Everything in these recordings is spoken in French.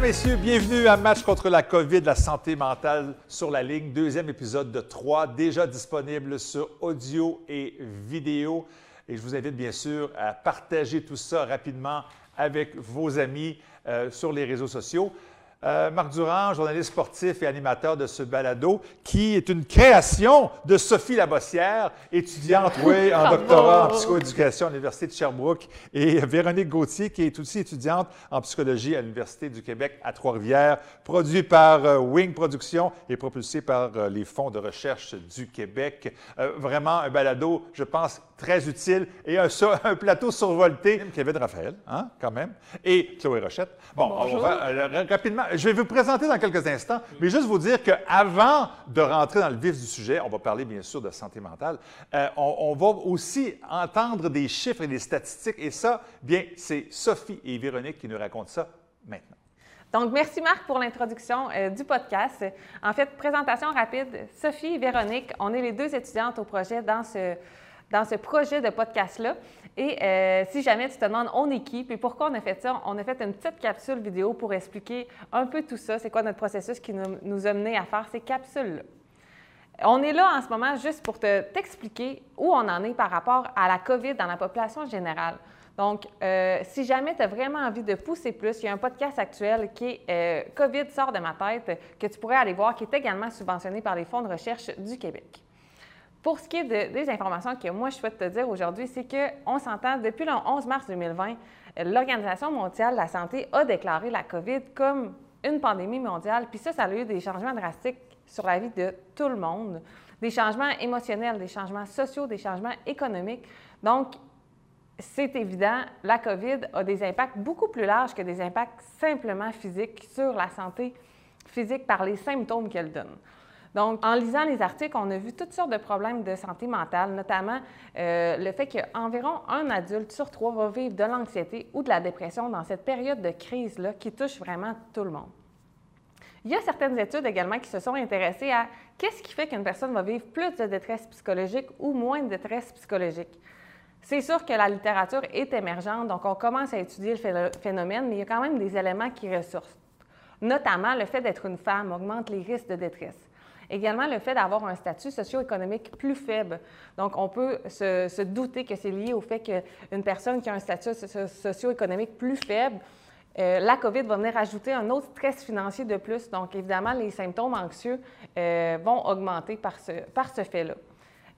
Messieurs, bienvenue à Match contre la COVID, la santé mentale sur la ligne. Deuxième épisode de trois, déjà disponible sur audio et vidéo. Et je vous invite bien sûr à partager tout ça rapidement avec vos amis euh, sur les réseaux sociaux. Euh, Marc Durand, journaliste sportif et animateur de ce balado, qui est une création de Sophie Labossière, étudiante, oui, en doctorat en psychoéducation à l'Université de Sherbrooke, et Véronique Gauthier, qui est aussi étudiante en psychologie à l'Université du Québec à Trois-Rivières, produit par euh, Wing Productions et propulsé par euh, les fonds de recherche du Québec. vraiment un balado, je pense, très utile et un, un plateau survolté. Kevin Raphaël, hein, quand même, et Chloé Rochette. Bon, on va rapidement je vais vous présenter dans quelques instants, mais juste vous dire qu'avant de rentrer dans le vif du sujet, on va parler bien sûr de santé mentale, euh, on, va aussi entendre des chiffres et des statistiques, et ça, bien, c'est Sophie et Véronique qui nous racontent ça maintenant. Donc, merci Marc pour l'introduction euh, du podcast. En fait, présentation rapide. Sophie et Véronique, on est les deux étudiantes au projet dans ce, dans ce projet de podcast-là. Et euh, si jamais tu te demandes on est qui, puis pourquoi on a fait ça, on a fait une petite capsule vidéo pour expliquer un peu tout ça, c'est quoi notre processus qui nous, a mené à faire ces capsules-là. On est là en ce moment juste pour te, t'expliquer où on en est par rapport à la COVID dans la population générale. Donc, euh, si jamais tu as vraiment envie de pousser plus, il y a un podcast actuel qui est euh, COVID sort de ma tête que tu pourrais aller voir, qui est également subventionné par les fonds de recherche du Québec. Pour ce qui est des informations que moi je souhaite te dire aujourd'hui, c'est qu'on s'entend depuis le 11 mars 2020, l'Organisation mondiale de la santé a déclaré la COVID comme une pandémie mondiale, puis ça, ça a eu des changements drastiques sur la vie de tout le monde, des changements émotionnels, des changements sociaux, des changements économiques. Donc, c'est évident, la COVID a des impacts beaucoup plus larges que des impacts simplement physiques sur la santé physique par les symptômes qu'elle donne. Donc, en lisant les articles, on a vu toutes sortes de problèmes de santé mentale, notamment euh, le fait qu'environ un adulte sur trois va vivre de l'anxiété ou de la dépression dans cette période de crise-là qui touche vraiment tout le monde. Il y a certaines études également qui se sont intéressées à qu'est-ce qui fait qu'une personne va vivre plus de détresse psychologique ou moins de détresse psychologique. C'est sûr que la littérature est émergente, donc on commence à étudier le phénomène, mais il y a quand même des éléments qui ressortent. Notamment, le fait d'être une femme augmente les risques de détresse. Également, le fait d'avoir un statut socio-économique plus faible. Donc, on peut se, douter que c'est lié au fait qu'une personne qui a un statut socio-économique plus faible, euh, la COVID va venir ajouter un autre stress financier de plus. Donc, évidemment, les symptômes anxieux euh, vont augmenter par ce, par ce fait-là.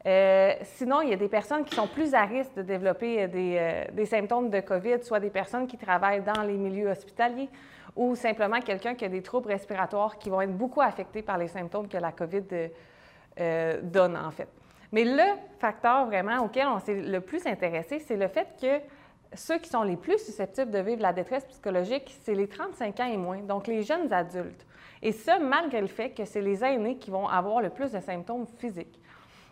Euh, sinon, il y a des personnes qui sont plus à risque de développer des, des, symptômes de COVID, soit des personnes qui travaillent dans les milieux hospitaliers, ou simplement quelqu'un qui a des troubles respiratoires qui vont être beaucoup affectés par les symptômes que la COVID euh, donne, en fait. Mais le facteur vraiment auquel on s'est le plus intéressé, c'est le fait que ceux qui sont les plus susceptibles de vivre la détresse psychologique, c'est les 35 ans et moins, donc les jeunes adultes. Et ça, malgré le fait que c'est les aînés qui vont avoir le plus de symptômes physiques.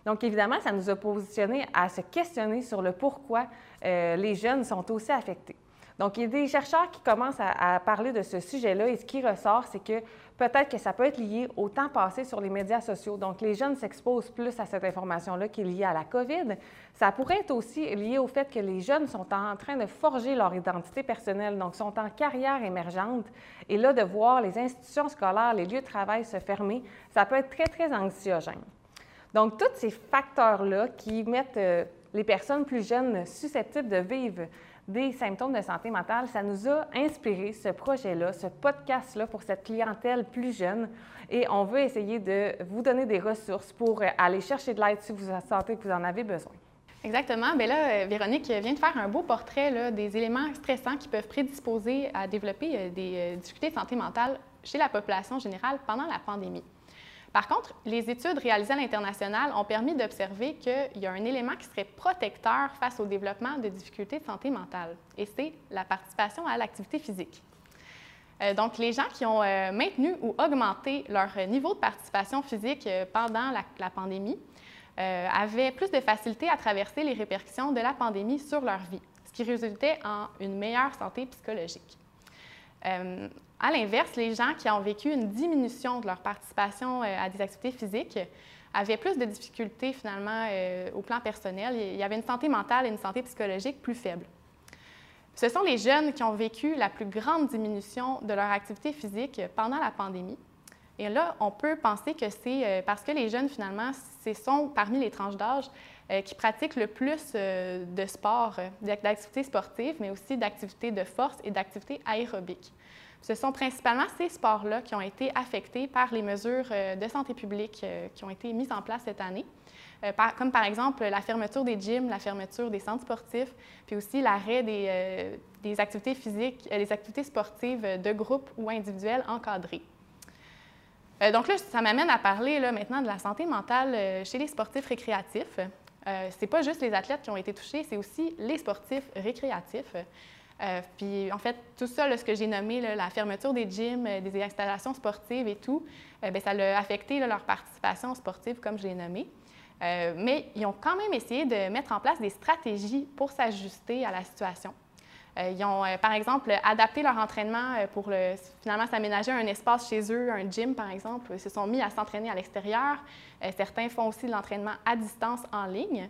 Donc, évidemment, ça nous a positionné à se questionner sur le pourquoi euh, les jeunes sont aussi affectés. Donc, il y a des chercheurs qui commencent à, parler de ce sujet-là et ce qui ressort, c'est que peut-être que ça peut être lié au temps passé sur les médias sociaux. Donc, les jeunes s'exposent plus à cette information-là qui est liée à la COVID. Ça pourrait être aussi lié au fait que les jeunes sont en train de forger leur identité personnelle, donc sont en carrière émergente. Et là, de voir les institutions scolaires, les lieux de travail se fermer, ça peut être très, très anxiogène. Donc, tous ces facteurs-là qui mettent euh, les personnes plus jeunes susceptibles de vivre des symptômes de santé mentale, ça nous a inspiré ce projet-là, ce podcast-là pour cette clientèle plus jeune. Et on veut essayer de vous donner des ressources pour aller chercher de l'aide si vous sentez que vous en avez besoin. Exactement. Bien là, Véronique vient de faire un beau portrait des éléments stressants qui peuvent prédisposer à développer euh, des euh, difficultés de santé mentale chez la population générale pendant la pandémie. Par contre, les études réalisées à l'international ont permis d'observer qu'il y a un élément qui serait protecteur face au développement de difficultés de santé mentale, et c'est la participation à l'activité physique. Euh, donc, les gens qui ont euh, maintenu ou augmenté leur niveau de participation physique euh, pendant la, pandémie avaient plus de facilité à traverser les répercussions de la pandémie sur leur vie, ce qui résultait en une meilleure santé psychologique. À l'inverse, les gens qui ont vécu une diminution de leur participation euh, à des activités physiques avaient plus de difficultés finalement euh, au plan personnel. Il y avait une santé mentale et une santé psychologique plus faibles. Ce sont les jeunes qui ont vécu la plus grande diminution de leur activité physique pendant la pandémie. Et là, on peut penser que c'est euh, parce que les jeunes, finalement, ce sont parmi les tranches d'âge qui pratiquent le plus de sport, d'activités sportives, mais aussi d'activités de force et d'activités aérobiques. Ce sont principalement ces sports-là qui ont été affectés par les mesures de santé publique qui ont été mises en place cette année. comme par exemple la fermeture des gyms, la fermeture des centres sportifs, puis aussi l'arrêt des, activités physiques, des activités sportives de groupe ou individuelles encadrées. Euh, donc là, ça m'amène à parler là, maintenant de la santé mentale euh, chez les sportifs récréatifs. Euh, ce n'est pas juste les athlètes qui ont été touchés, c'est aussi les sportifs récréatifs. Puis en fait, tout ça, ce que j'ai nommé, la fermeture des gyms, des installations sportives et tout, bien, ça a affecté leur participation sportive, comme je l'ai nommé. mais ils ont quand même essayé de mettre en place des stratégies pour s'ajuster à la situation. Euh, ils ont, euh, par exemple, adapté leur entraînement euh, pour finalement s'aménager un espace chez eux, un gym, par exemple. Ils se sont mis à s'entraîner à l'extérieur. certains font aussi de l'entraînement à distance en ligne.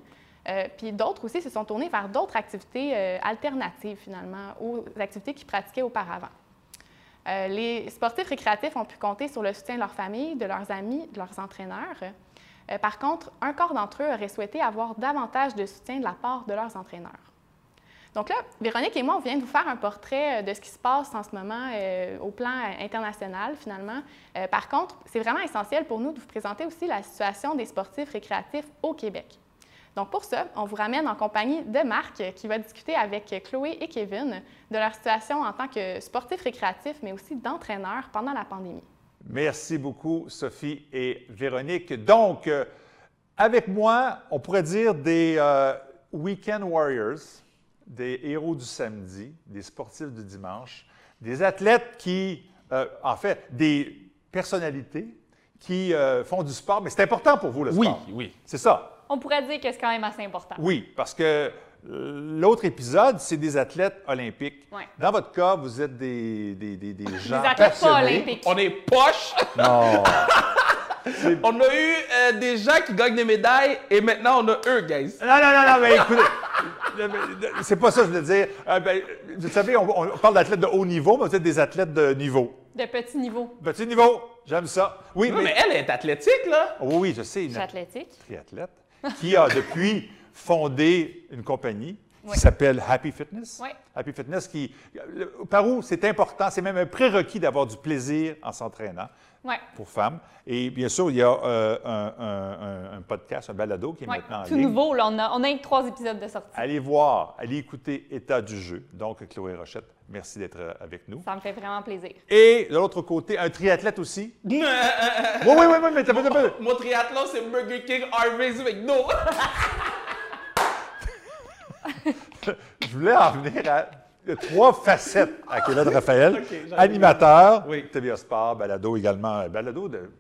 Puis d'autres aussi se sont tournés vers d'autres activités alternatives, finalement, aux activités qu'ils pratiquaient auparavant. les sportifs récréatifs ont pu compter sur le soutien de leur famille, de leurs amis, de leurs entraîneurs. par contre, un quart d'entre eux aurait souhaité avoir davantage de soutien de la part de leurs entraîneurs. Donc là, Véronique et moi, on vient de vous faire un portrait euh, de ce qui se passe en ce moment euh, au plan international, finalement. Euh, par contre, c'est vraiment essentiel pour nous de vous présenter aussi la situation des sportifs récréatifs au Québec. Donc pour ça, on vous ramène en compagnie de Marc qui va discuter avec Chloé et Kevin de leur situation en tant que sportifs récréatifs, mais aussi d'entraîneurs pendant la pandémie. Merci beaucoup, Sophie et Véronique. Donc, avec moi, on pourrait dire des Weekend Warriors des héros du samedi, des sportifs du dimanche, des athlètes qui, euh, en fait, des personnalités qui euh, font du sport, mais c'est important pour vous le sport. Oui, oui. C'est ça. On pourrait dire que c'est quand même assez important. Oui, parce que euh, l'autre épisode, c'est des athlètes olympiques. Dans votre cas, vous êtes des, des, des, des gens des athlètes pas olympiques. On est poche. Non. on a eu des gens qui gagnent des médailles et maintenant on a eux, guys. Non, non, non, non, mais écoutez, c'est pas ça que je veux dire. Euh, ben, vous savez, on, parle d'athlètes de haut niveau, mais vous êtes des athlètes de niveau. De petit niveau. Petit niveau, j'aime ça. Oui, mais... elle est athlétique, là. Oh oui, je sais. Une athlétique. Triathlète. Qui a depuis fondé une compagnie qui s'appelle Happy Fitness. Oui. Happy Fitness qui, par où c'est important, c'est même un prérequis d'avoir du plaisir en s'entraînant pour femmes. Et bien sûr, il y a euh, un, podcast, un balado qui est maintenant en Tout nouveau, là, on a, on a trois épisodes de sortie. Allez voir, allez écouter État du jeu. Donc, Chloé Rochette, merci d'être euh, avec nous. Ça me fait vraiment plaisir. Et de l'autre côté, un triathlète aussi. oui, oui, oui, oui, mais t'as pas... Mon, mon triathlon, c'est Burger King Harvey's avec no. Je voulais en venir à trois facettes à Kevin Raphaël. Animateur, oui. TVA Sport, balado également. Balado de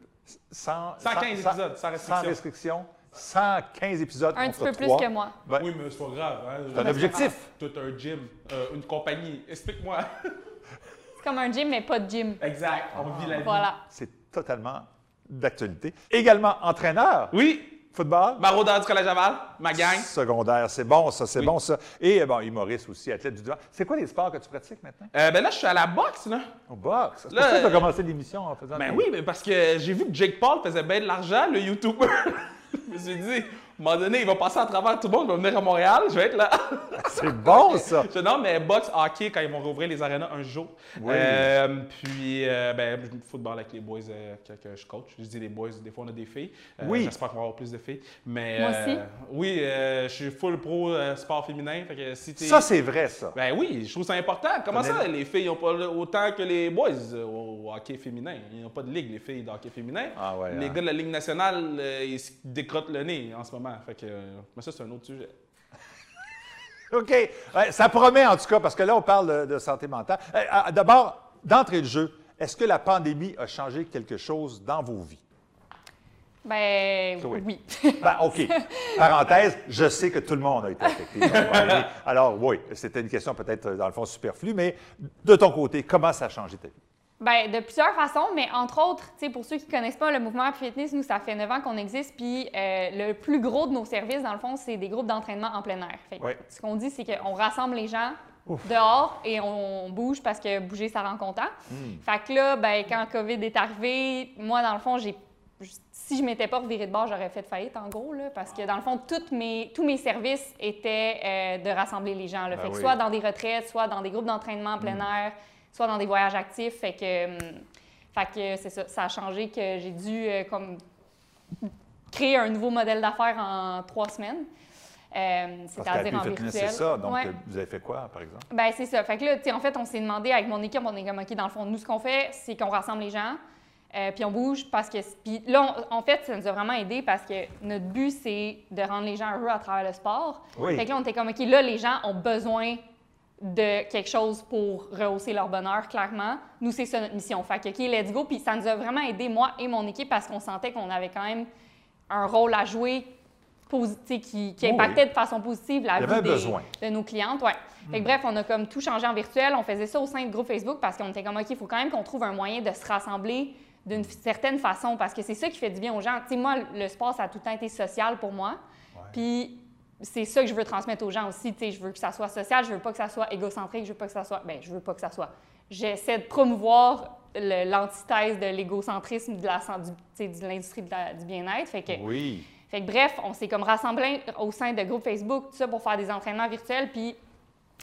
115 épisodes, sans restriction. Sans restriction. 115 épisodes Un petit peu plus que moi. oui, mais c'est pas grave. Hein. C'est un objectif. Tout un gym, euh, une compagnie. Explique-moi. c'est comme un gym, mais pas de gym. Exact. On vit la vie. Voilà. C'est totalement d'actualité. Également entraîneur. Oui. Football? Maraudeur du Collège Laval, ma gang. Secondaire, c'est bon ça, c'est bon ça. Et bon, humoriste aussi, athlète du dimanche. C'est quoi les sports que tu pratiques maintenant? Euh, ben là, je suis à la boxe, là. Au boxe? C'est pour ça que tu as commencé l'émission en faisant... Ben oui, mais parce que j'ai vu que Jake Paul faisait bien de l'argent, le YouTuber. je me suis dit, un moment donné, il va passer à travers tout le monde, il va venir à Montréal, je vais être là. c'est bon, ça! Je, non, mais boxe, hockey, quand ils vont rouvrir les arénas un jour. Oui. Euh, puis, euh, ben, football avec les boys euh, que, je coach. Je dis les boys, des fois on a des filles. oui. J'espère qu'on va avoir plus de filles. Mais, Moi aussi. Oui, je suis full pro sport féminin. Fait que si ça, c'est vrai, ça. Ben oui, je trouve ça important. Comment ça, les filles n'ont pas autant que les boys au hockey féminin? Ils n'ont pas de ligue, les filles de hockey féminin. Ah ouais, les hein. gars de la Ligue nationale, ils se décrottent le nez en ce moment. Fait que, mais ça, c'est un autre sujet. OK. ça promet en tout cas, parce que là, on parle de, santé mentale. Euh, euh, d'abord, d'entrée de jeu, est-ce que la pandémie a changé quelque chose dans vos vies? Ben oui. ben, OK. Parenthèse, je sais que tout le monde a été affecté. Alors oui, c'était une question peut-être dans le fond superflue, mais de ton côté, comment ça a changé ta vie? Bien, de plusieurs façons, mais entre autres, pour ceux qui ne connaissent pas le mouvement Happy Fitness, nous, ça fait 9 ans qu'on existe, puis euh, le plus gros de nos services, dans le fond, c'est des groupes d'entraînement en plein air. Ce qu'on dit, c'est qu'on rassemble les gens dehors et on, bouge parce que bouger, ça rend content. Hmm. Fait que là, ben, quand COVID est arrivé, moi, dans le fond, j'ai si je m'étais pas reviré de bord, j'aurais fait faillite, en gros, là, parce que dans le fond, toutes mes, tous mes services étaient euh, de rassembler les gens. Là. Ben fait que soit dans des retraites, soit dans des groupes d'entraînement en plein hmm. air, soit dans des voyages actifs. Fait que, hum, fait que c'est ça, ça a changé que j'ai dû euh, comme créer un nouveau modèle d'affaires en trois semaines. Euh, C'est-à-dire en virtuel. C'est ça. Donc, vous avez fait quoi, par exemple? Ben c'est ça. Fait que là, en fait, on s'est demandé avec mon équipe, on est comme, OK, dans le fond, nous, ce qu'on fait, c'est qu'on rassemble les gens, euh, puis on bouge parce que. Puis là, en fait, ça nous a vraiment aidé parce que notre but, c'est de rendre les gens heureux à travers le sport. Fait que là, on était comme, OK, là, les gens ont besoin de quelque chose pour rehausser leur bonheur, clairement. Nous, c'est ça notre mission. Fait que, OK, let's go. Puis ça nous a vraiment aidé, moi et mon équipe, parce qu'on sentait qu'on avait quand même un rôle à jouer qui, qui impactait de façon positive la vie de nos clientes. Ouais. Fait bref, on a comme tout changé en virtuel. On faisait ça au sein de groupe Facebook parce qu'on était comme, OK, il faut quand même qu'on trouve un moyen de se rassembler d'une certaine façon parce que c'est ça qui fait du bien aux gens. Tu sais, moi, le sport, ça a tout le temps été social pour moi. Puis c'est ça que je veux transmettre aux gens aussi. Tu sais, je veux que ça soit social, je veux pas que ça soit égocentrique, je veux pas que ça soit. Bien, je veux pas que ça soit. J'essaie de promouvoir l'antithèse de l'égocentrisme de l'industrie du bien-être. Fait que, oui. Fait que, bref, on s'est comme rassemblés au sein de groupes Facebook, tout ça, pour faire des entraînements virtuels. Puis,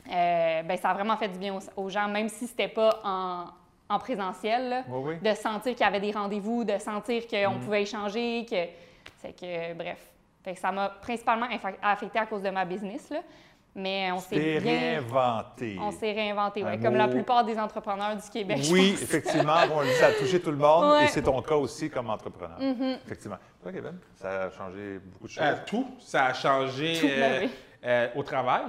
euh, ben, ça a vraiment fait du bien aux, gens, même si c'était pas en, en présentiel, de sentir qu'il y avait des rendez-vous, de sentir qu'on mm. pouvait échanger, que... C'est que, bref. Fait que ça m'a principalement affecté à cause de ma business, là. Mais on s'est réinventé. On s'est réinventé, oui, comme la plupart des entrepreneurs du Québec. Oui, effectivement. on dit, ça a touché tout le monde et c'est ton cas aussi comme entrepreneur. Mm-hmm. Effectivement. Toi, Kevin, ça a changé beaucoup de choses? Euh, tout. Ça a changé ben euh, euh, au travail.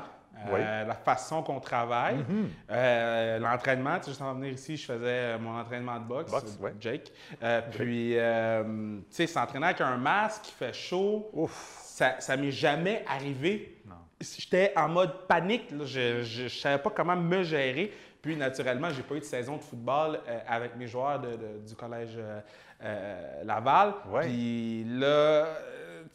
La façon qu'on travaille, mm-hmm. l'entraînement. Tu sais, juste en venir ici, je faisais mon entraînement de boxe, boxe Jake. Puis, tu sais, s'entraîner avec un masque, qui fait chaud, Ouf. ça ne m'est jamais arrivé. J'étais en mode panique. Je ne savais pas comment me gérer. Puis, naturellement, j'ai pas eu de saison de football euh, avec mes joueurs du collège euh, euh, Laval. Puis là,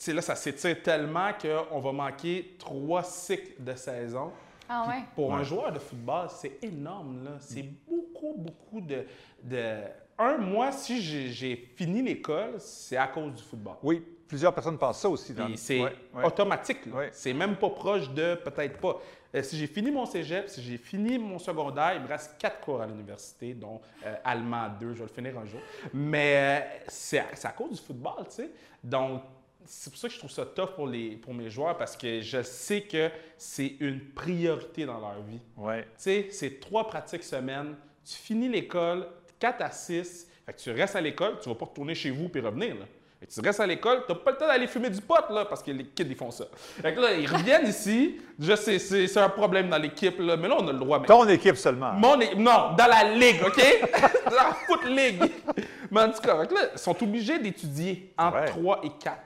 là, ça s'étire tellement qu'on va manquer trois cycles de saison. Ah ouais? Pour un joueur de football, c'est énorme. C'est beaucoup, beaucoup de, de... Un, mois, si j'ai fini l'école, c'est à cause du football. Oui, Plusieurs personnes pensent ça aussi. C'est automatique. C'est même pas proche de peut-être pas. Euh, si j'ai fini mon cégep, si j'ai fini mon secondaire, il me reste quatre cours à l'université, dont euh, allemand 2, je vais le finir un jour. Mais euh, c'est à, cause du football, tu sais. Donc, c'est pour ça que je trouve ça tough pour, les, pour mes joueurs parce que je sais que c'est une priorité dans leur vie. Ouais. Tu sais, c'est trois pratiques semaine. Tu finis l'école, 4 à 6. Fait que tu restes à l'école, tu vas pas retourner chez vous puis revenir. Là tu restes à l'école, tu n'as pas le temps d'aller fumer du pot, là, parce que les kids, ils font ça. Fait que là, ils reviennent ici. Je sais, c'est un problème dans l'équipe, là, mais là, on a le droit. Mais... Ton équipe seulement. Mon équipe, non, dans la ligue, OK? dans la foot league. mais en tout cas, là, ils sont obligés d'étudier entre 3 et 4.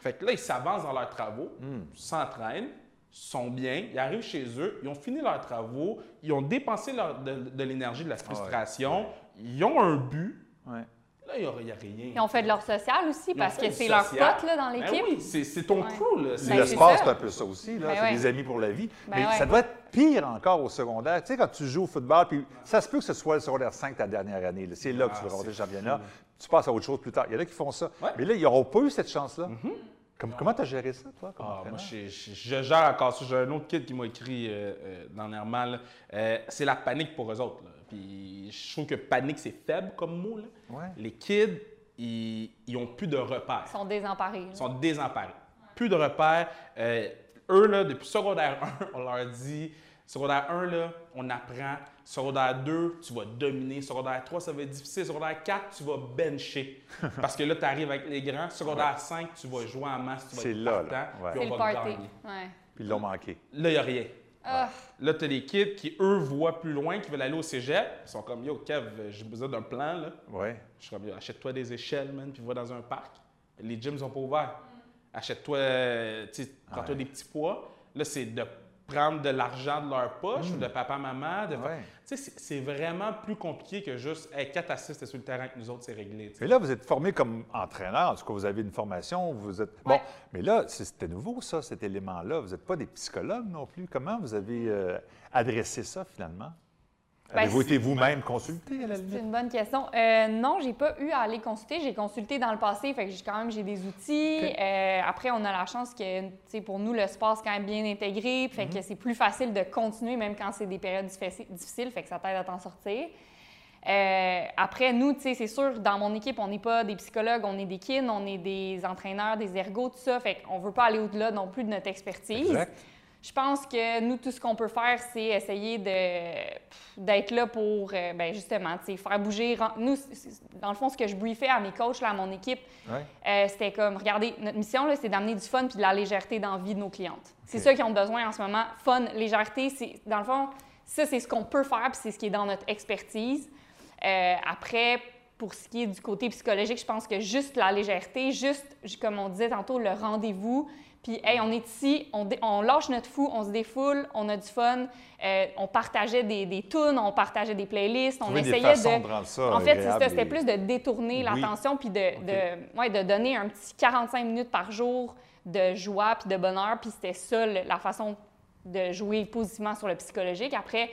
Fait que là, ils s'avancent dans leurs travaux, hmm. s'entraînent, sont bien, ils arrivent chez eux, ils ont fini leurs travaux, ils ont dépensé de, l'énergie, de la frustration, ils ont un but. Ouais. Là, il n'y a, rien. Ils ont fait de leur social aussi parce que c'est leur pote là, dans ben l'équipe. oui, c'est ton crew. Là. Ben, le sport, c'est un peu ça aussi. Ben c'est des amis pour la vie. Mais ça doit être pire encore au secondaire. Tu sais, quand tu joues au football, puis ça se peut que ce soit le secondaire 5 ta dernière année. C'est là que tu ah, veux remonter le championnat. Tu passes à autre chose plus tard. Il y en a qui font ça. Mais là, ils n'auront pas eu cette chance-là. Mm-hmm. comment tu as géré ça, toi? Ah, moi, je, gère encore ça. J'ai un autre kid qui m'a écrit euh, euh, dernièrement. Euh, c'est la panique pour eux autres. Puis je trouve que panique, c'est faible comme mot. Les kids, ils n'ont plus de repères. Ils sont désemparés. Ils sont désemparés. Plus de repères. Euh, eux, là, depuis secondaire 1, on leur dit secondaire 1, là, on apprend. Secondaire 2, tu vas dominer. Secondaire 3, ça va être difficile. Secondaire 4, tu vas bencher. Parce que là, tu arrives avec les grands. Secondaire 5, tu vas jouer en masse. C'est là, là. Puis on va gagner. Puis ils l'ont manqué. Là, il n'y a rien. Ah. Là, tu as des kids qui, eux, voient plus loin, qui veulent aller au cégep. Ils sont comme, yo, Kev, j'ai besoin d'un plan. Là. Ouais. Je suis comme, achète-toi des échelles, man, puis va dans un parc. Les gyms sont pas ouverts. Achète-toi, tu sais, prends-toi des petits poids. Là, c'est de prendre de l'argent de leur poche, de papa-maman. De... sais, C'est vraiment plus compliqué que juste hey, 4 assists sur le terrain avec nous autres, c'est réglé. Et là, vous êtes formé comme entraîneur, en tout cas, vous avez une formation, vous êtes. Bon, mais là, c'était nouveau, ça, cet élément-là. Vous n'êtes pas des psychologues non plus. Comment vous avez euh, adressé ça finalement? Ben, Avez-vous été vous-même consulté à la limite? C'est une bonne question. Euh, non, j'ai pas eu à aller consulter. J'ai consulté dans le passé, fait que quand même j'ai des outils. Euh, après, on a la chance que, pour nous, le sport est quand même bien intégré, fait que mhm. c'est plus facile de continuer même quand c'est des périodes difficiles, fait que ça t'aide à t'en sortir. Euh, après, nous, c'est sûr, dans mon équipe, on n'est pas des psychologues, on est des kin, on est des entraîneurs, des ergots, tout ça. Fait qu'on veut pas aller au-delà non plus de notre expertise. Exact. Je pense que nous, tout ce qu'on peut faire, c'est essayer d'être là pour, euh, ben justement, faire bouger. Nous, dans le fond, ce que je briefais à mes coachs, là, à mon équipe, euh, c'était comme, regardez, notre mission, c'est d'amener du fun puis de la légèreté dans la vie de nos clientes. C'est ça qu'ils ont besoin en ce moment. Fun, légèreté, c'est, dans le fond, ça, c'est ce qu'on peut faire puis c'est ce qui est dans notre expertise. Euh, après, pour ce qui est du côté psychologique, je pense que juste la légèreté, juste, comme on disait tantôt, le rendez-vous, puis, hey, on est ici, on, on, lâche notre fou, on se défoule, on a du fun. Euh, on partageait des, des tunes, on partageait des playlists, on essayait de. ça en fait, c'était plus de détourner l'attention puis de, de, ouais, de donner un petit 45 minutes par jour de joie puis de bonheur. Puis c'était ça la façon de jouer positivement sur le psychologique. Après,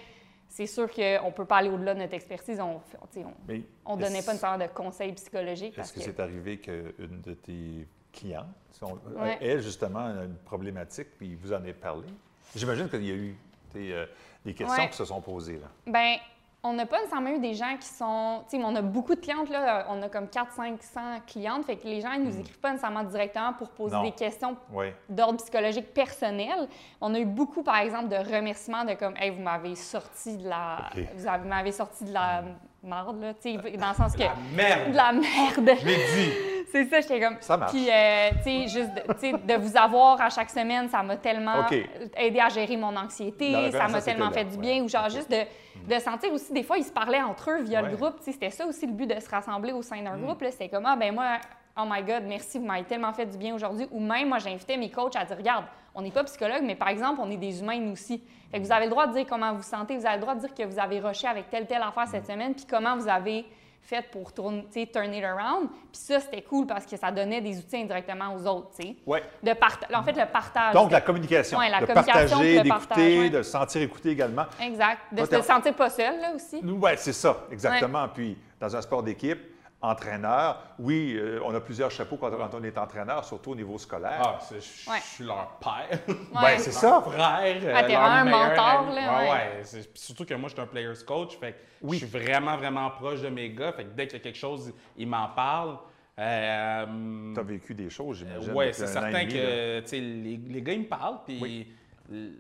c'est sûr qu'on ne peut pas aller au-delà de notre expertise. On ne donnait pas une sorte de conseils psychologiques. Est-ce que, c'est arrivé qu'une de tes clients. Elle, justement, a une problématique, puis vous en avez parlé. J'imagine qu'il y a eu euh, des questions qui se sont posées. Là. Bien, on n'a pas nécessairement eu des gens qui sont. Tu sais, on a beaucoup de clientes, là. On a comme 4 500 clientes. Fait que les gens, ils nous hmm. écrivent pas nécessairement directement pour poser des questions d'ordre psychologique personnel. On a eu beaucoup, par exemple, de remerciements de comme, hey, vous m'avez sorti de la. Vous m'avez sorti de la merde, là. Tu sais, dans le sens que. La merde! De la merde! Je l'ai dit! C'est ça, j'étais comme. Ça marche. Puis, euh, tu sais, juste de, de vous avoir à chaque semaine, ça m'a tellement aidé à gérer mon anxiété, ça m'a tellement fait du bien. Ou genre, juste de, de, sentir aussi, des fois, ils se parlaient entre eux via le groupe. C'était ça aussi le but de se rassembler au sein d'un mm. groupe. C'était comme, ah, ben moi, oh my God, merci, vous m'avez tellement fait du bien aujourd'hui. Ou même, moi, j'invitais mes coachs à dire, regarde, on n'est pas psychologue, mais par exemple, on est des humains nous aussi. Fait que vous avez le droit de dire comment vous sentez, vous avez le droit de dire que vous avez rushé avec telle, telle affaire cette mm. semaine, puis comment vous avez fait pour tourner, turn it around. Puis ça, c'était cool parce que ça donnait des outils indirectement aux autres, tu sais. De en fait, le partage. Donc, la communication. Oui, la de communication, partager, d'écouter, de se sentir écouté également. Exact. De se sentir pas seul, là, aussi. Oui, c'est ça, exactement. Puis, dans un sport d'équipe, entraîneur. Oui, euh, on a plusieurs chapeaux quand, on est entraîneur, surtout au niveau scolaire. Ah, je suis leur père. Ouais, c'est ça. frère. Ah, t'es un mentor, là. Ouais, ouais. Surtout que moi, je suis un player's coach. Fait je suis vraiment, vraiment proche de mes gars. Fait que dès qu'il y a quelque chose, ils m'en parlent. Euh, tu as vécu des choses, j'imagine. oui, c'est certain que les, les, gars, ils me parlent. Puis il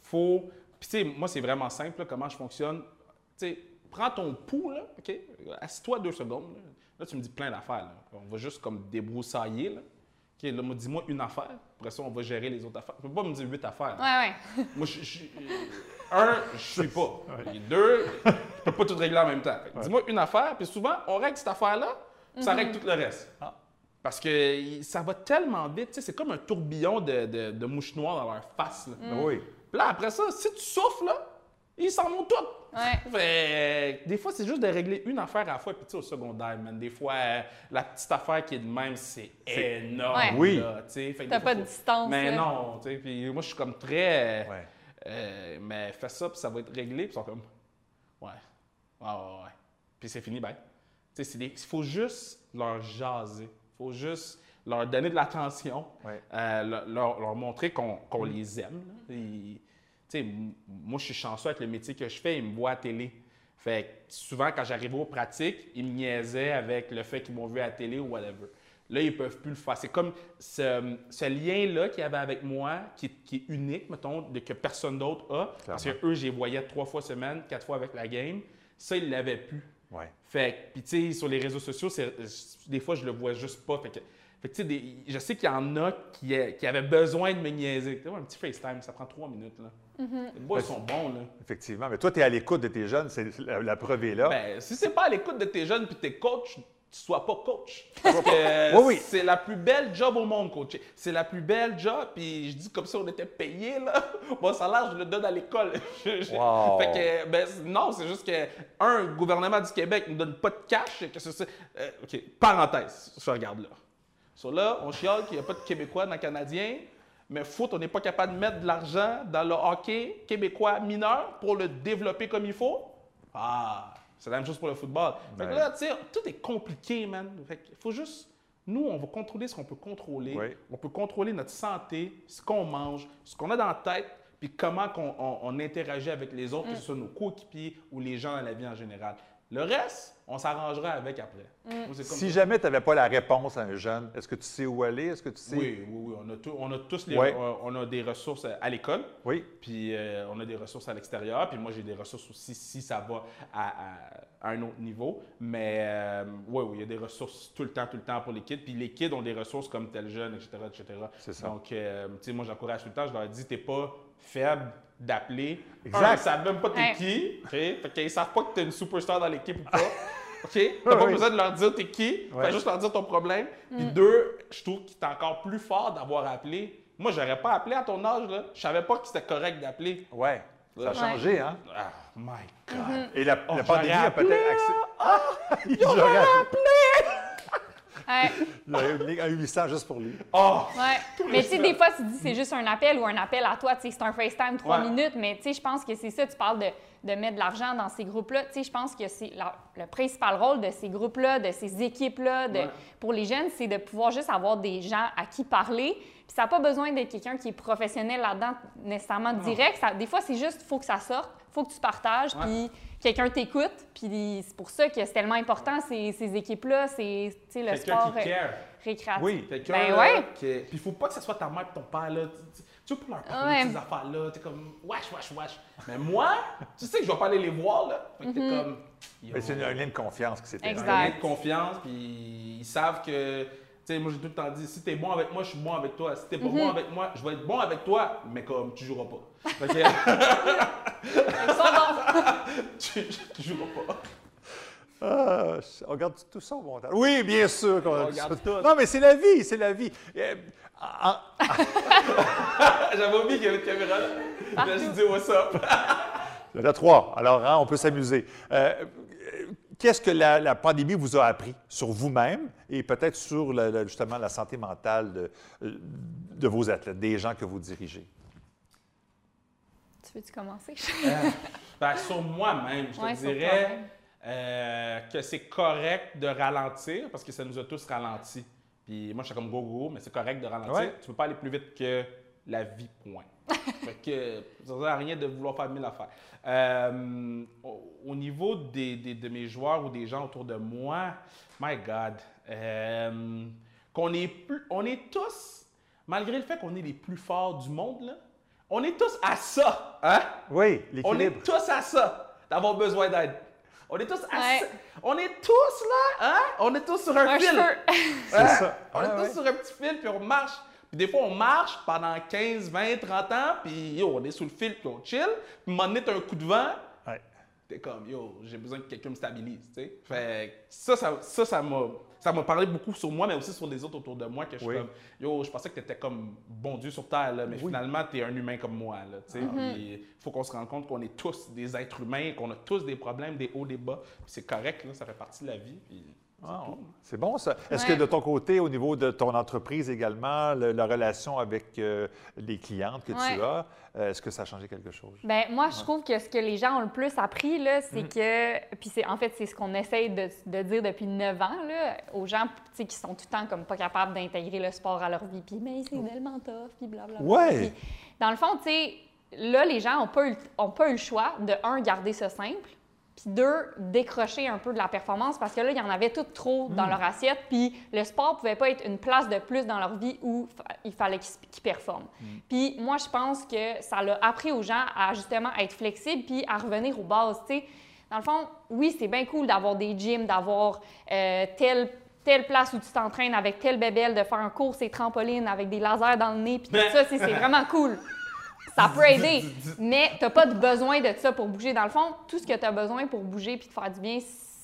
faut. Puis, tu sais, moi, c'est vraiment simple, comment je fonctionne. Tu sais, prends ton pouls, là, OK? Assis-toi deux secondes. Là. tu me dis plein d'affaires. On va juste comme débroussailler. Là. OK, là, dis-moi une affaire. Après ça, on va gérer les autres affaires. Tu peux pas me dire huit affaires. Ouais, ouais. Moi, je, je, un, je sais pas. deux, je peux pas tout régler en même temps. Dis-moi une affaire, puis souvent, on règle cette affaire-là, puis ça mhm. règle tout le reste. Ah. Parce que ça va tellement vite. C'est comme un tourbillon de, de, mouches noires dans leur face. Là. Oui. Puis là, après ça, si tu souffles, là, ils s'en vont tous. Ouais. des fois, c'est juste de régler une affaire à la fois. Puis, tu sais, au secondaire, man, des fois, euh, la petite affaire qui est de même, c'est énorme. Oui. T'as pas de distance. Mais non, tu sais. Puis, moi, je suis comme très. Ouais. Euh, mais fais ça, puis ça va être réglé. Puis, ils sont comme. Ouais. Ouais, ouais, Puis, c'est fini, ben. Tu sais, il faut juste leur jaser. Il faut juste leur donner de l'attention. Euh, leur, montrer qu'on les aime moi, je suis chanceux avec le métier que je fais, ils me voient à télé. Fait souvent, quand j'arrive aux pratiques, ils me niaisaient avec le fait qu'ils m'ont vu à la télé ou whatever. Là, ils peuvent plus le faire. C'est comme ce, lien-là qu'il y avait avec moi, qui, est unique, mettons, de, que personne d'autre a. Parce que eux, j'ai voyais trois fois semaine, quatre fois avec la game. Ça, ils l'avaient plus. Ouais. Fait puis tu sais, sur les réseaux sociaux, des fois, je le vois juste pas. Fait que, je sais qu'il y en a qui, qui, avaient besoin de me niaiser. un petit FaceTime, ça prend trois minutes. Là. Mm-hmm. Les boys sont bons. Là. Effectivement. Mais toi, tu es à l'écoute de tes jeunes, c'est la, preuve est là. Ben, si c'est pas à l'écoute de tes jeunes puis tes coachs, tu sois pas coach. Parce que oui, c'est la plus belle job au monde, coach. C'est la plus belle job, puis je dis comme si on était payé, là. Mon salaire, je le donne à l'école. wow. Fait que, ben, non, c'est juste que, un, le gouvernement du Québec ne donne pas de cash. Que c'est, euh, OK, parenthèse, je regarde là. So là, on chiale qu'il n'y a pas de Québécois dans le Canadien, mais foot, on n'est pas capable de mettre de l'argent dans le hockey québécois mineur pour le développer comme il faut. Ah, c'est la même chose pour le football. Fait que là, tu sais, tout est compliqué, man. Fait il faut juste. Nous, on va contrôler ce qu'on peut contrôler. On peut contrôler notre santé, ce qu'on mange, ce qu'on a dans la tête, puis comment on, interagit avec les autres, que ce mm. soit nos coéquipiers ou les gens dans la vie en général. Le reste, on s'arrangera avec après. Mm. si jamais tu n'avais pas la réponse à un jeune, est-ce que tu sais où aller? Est-ce que tu sais... Oui, oui, On, a on a tous les, on a des ressources à l'école. Oui. Puis euh, on a des ressources à l'extérieur. Puis moi, j'ai des ressources aussi si ça va à, un autre niveau. Mais euh, oui, oui, il y a des ressources tout le temps, tout le temps pour les kids. Puis les kids ont des ressources comme tel jeune, etc., etc. C'est ça. Donc, euh, tu sais, moi, j'encourage tout le temps. Je leur dis, t'es pas faible d'appeler. Exact. ils savent même pas t'es qui. Okay? Fait qu'ils savent pas que tu es une superstar dans l'équipe ou pas. OK? T'as pas besoin de leur dire t'es qui. Ouais. juste leur dire ton problème. Puis mm. deux, je trouve qu'il est encore plus fort d'avoir appelé. Moi, j'aurais pas appelé à ton âge, là. Je savais pas que c'était correct d'appeler. Ouais. Ça a changé, hein? Ah, my God. Et la, la pandémie a peut-être accès. Ah! J'aurais appelé! A un 800 juste pour lui. Oh! Ouais. Mais tu sais, des fois, tu dis c'est juste un appel ou un appel à toi, tu sais, c'est un FaceTime trois minutes, mais tu sais, je pense que c'est ça, tu parles de, de mettre de l'argent dans ces groupes-là. Tu sais, je pense que c'est le principal rôle de ces groupes-là, de ces équipes-là, pour les jeunes, c'est de pouvoir juste avoir des gens à qui parler. Puis ça n'a pas besoin d'être quelqu'un qui est professionnel là-dedans nécessairement direct. Ça, des fois, c'est juste, il faut que ça sorte, il faut que tu partages, puis quelqu'un t'écoute. Puis c'est pour ça que c'est tellement important, ces, ces équipes-là, c'est le sport qui care. récréatif. Oui, quelqu'un ben, ouais. Puis il faut pas que ce soit ta mère et ton père. Là. Tu veux pas leur parler de ces affaires-là. T'es comme, wesh, wesh, wesh. Mais moi, tu sais que je vais pas aller les voir, là. Fait que t'es mm-hmm. comme. c'est un lien de confiance que c'est Un lien de confiance, puis ils savent que sais, moi, j'ai tout le temps dit, si t'es bon avec moi, je suis bon avec toi. Si t'es pas bon mhm. avec moi, je vais être bon avec toi, mais comme tu joueras pas. Ils sont bons. tu, tu joueras pas. Ah, on regarde tout ça au montage. Oui, bien sûr qu'on on regarde tout. Non, mais c'est la vie, c'est la vie. Euh, J'avais oublié qu'il y avait une caméra là. Je dit what's up? Il y en a trois, alors hein, on peut s'amuser. Euh, qu'est-ce que la, pandémie vous a appris sur vous-même et peut-être sur justement la santé mentale de, vos athlètes, des gens que vous dirigez? Tu veux-tu commencer? Euh, ben, sur moi-même, je te dirais euh, que c'est correct de ralentir parce que ça nous a tous ralenti. Puis moi, je suis comme go-go, mais c'est correct de ralentir. Tu ne peux pas aller plus vite que la vie, point. fait que ça ne sert à rien de vouloir faire mille affaires. Euh, au, niveau des, de mes joueurs ou des gens autour de moi, my God, euh, qu'on est, plus, on est tous, malgré le fait qu'on est les plus forts du monde, là, on est tous à ça, hein? Oui, l'équilibre. On est tous à ça, d'avoir besoin d'aide. On est tous à ça. On est tous là, hein? On est tous sur un, fil. C'est ça. On est tous sur un petit fil, puis on marche des fois, on marche pendant 15, 20, 30 ans, puis yo, on est sous le fil, puis on chill. Puis, moment donné, un coup de vent. Ouais. T'es comme, yo, j'ai besoin que quelqu'un me stabilise, tu sais. Fait ça, ça, ça, ça m'a ça m'a parlé beaucoup sur moi, mais aussi sur les autres autour de moi, que je suis comme, yo, je pensais que tu étais comme bon Dieu sur terre, là, mais finalement, tu es un humain comme moi. Il mm-hmm. faut qu'on se rende compte qu'on est tous des êtres humains, qu'on a tous des problèmes, des hauts, des bas. c'est correct, là, ça fait partie de la vie. Ah, c'est bon ça. Est-ce que de ton côté, au niveau de ton entreprise également, la relation avec euh, les clientes que tu as, euh, est-ce que ça a changé quelque chose? Bien, moi, je trouve que ce que les gens ont le plus appris, là, c'est mhm. que, puis c'est, en fait, c'est ce qu'on essaye de, dire depuis neuf ans, là, aux gens qui sont tout le temps comme pas capables d'intégrer le sport à leur vie, puis mais c'est oh. tellement tough, puis blablabla. Ouais. dans le fond, tu sais, là, les gens n'ont pas, pas eu le choix de, un, garder ça simple, puis deux, décrocher un peu de la performance parce que là, il y en avait tout trop dans hmm. leur assiette, puis le sport pouvait pas être une place de plus dans leur vie où il fallait qu'ils performent. Hmm. Puis moi, je pense que ça l'a appris aux gens à justement être flexibles puis à revenir aux bases, tu sais. Dans le fond, oui, c'est bien cool d'avoir des gyms, d'avoir euh, telle telle place où tu t'entraînes avec telle bébelle, de faire un cours et trampoline avec des lasers dans le nez, puis tout ça, c'est vraiment cool ça peut aider, mais tu n'as pas de besoin de ça pour bouger. Dans le fond, tout ce que tu as besoin pour bouger puis te faire du bien,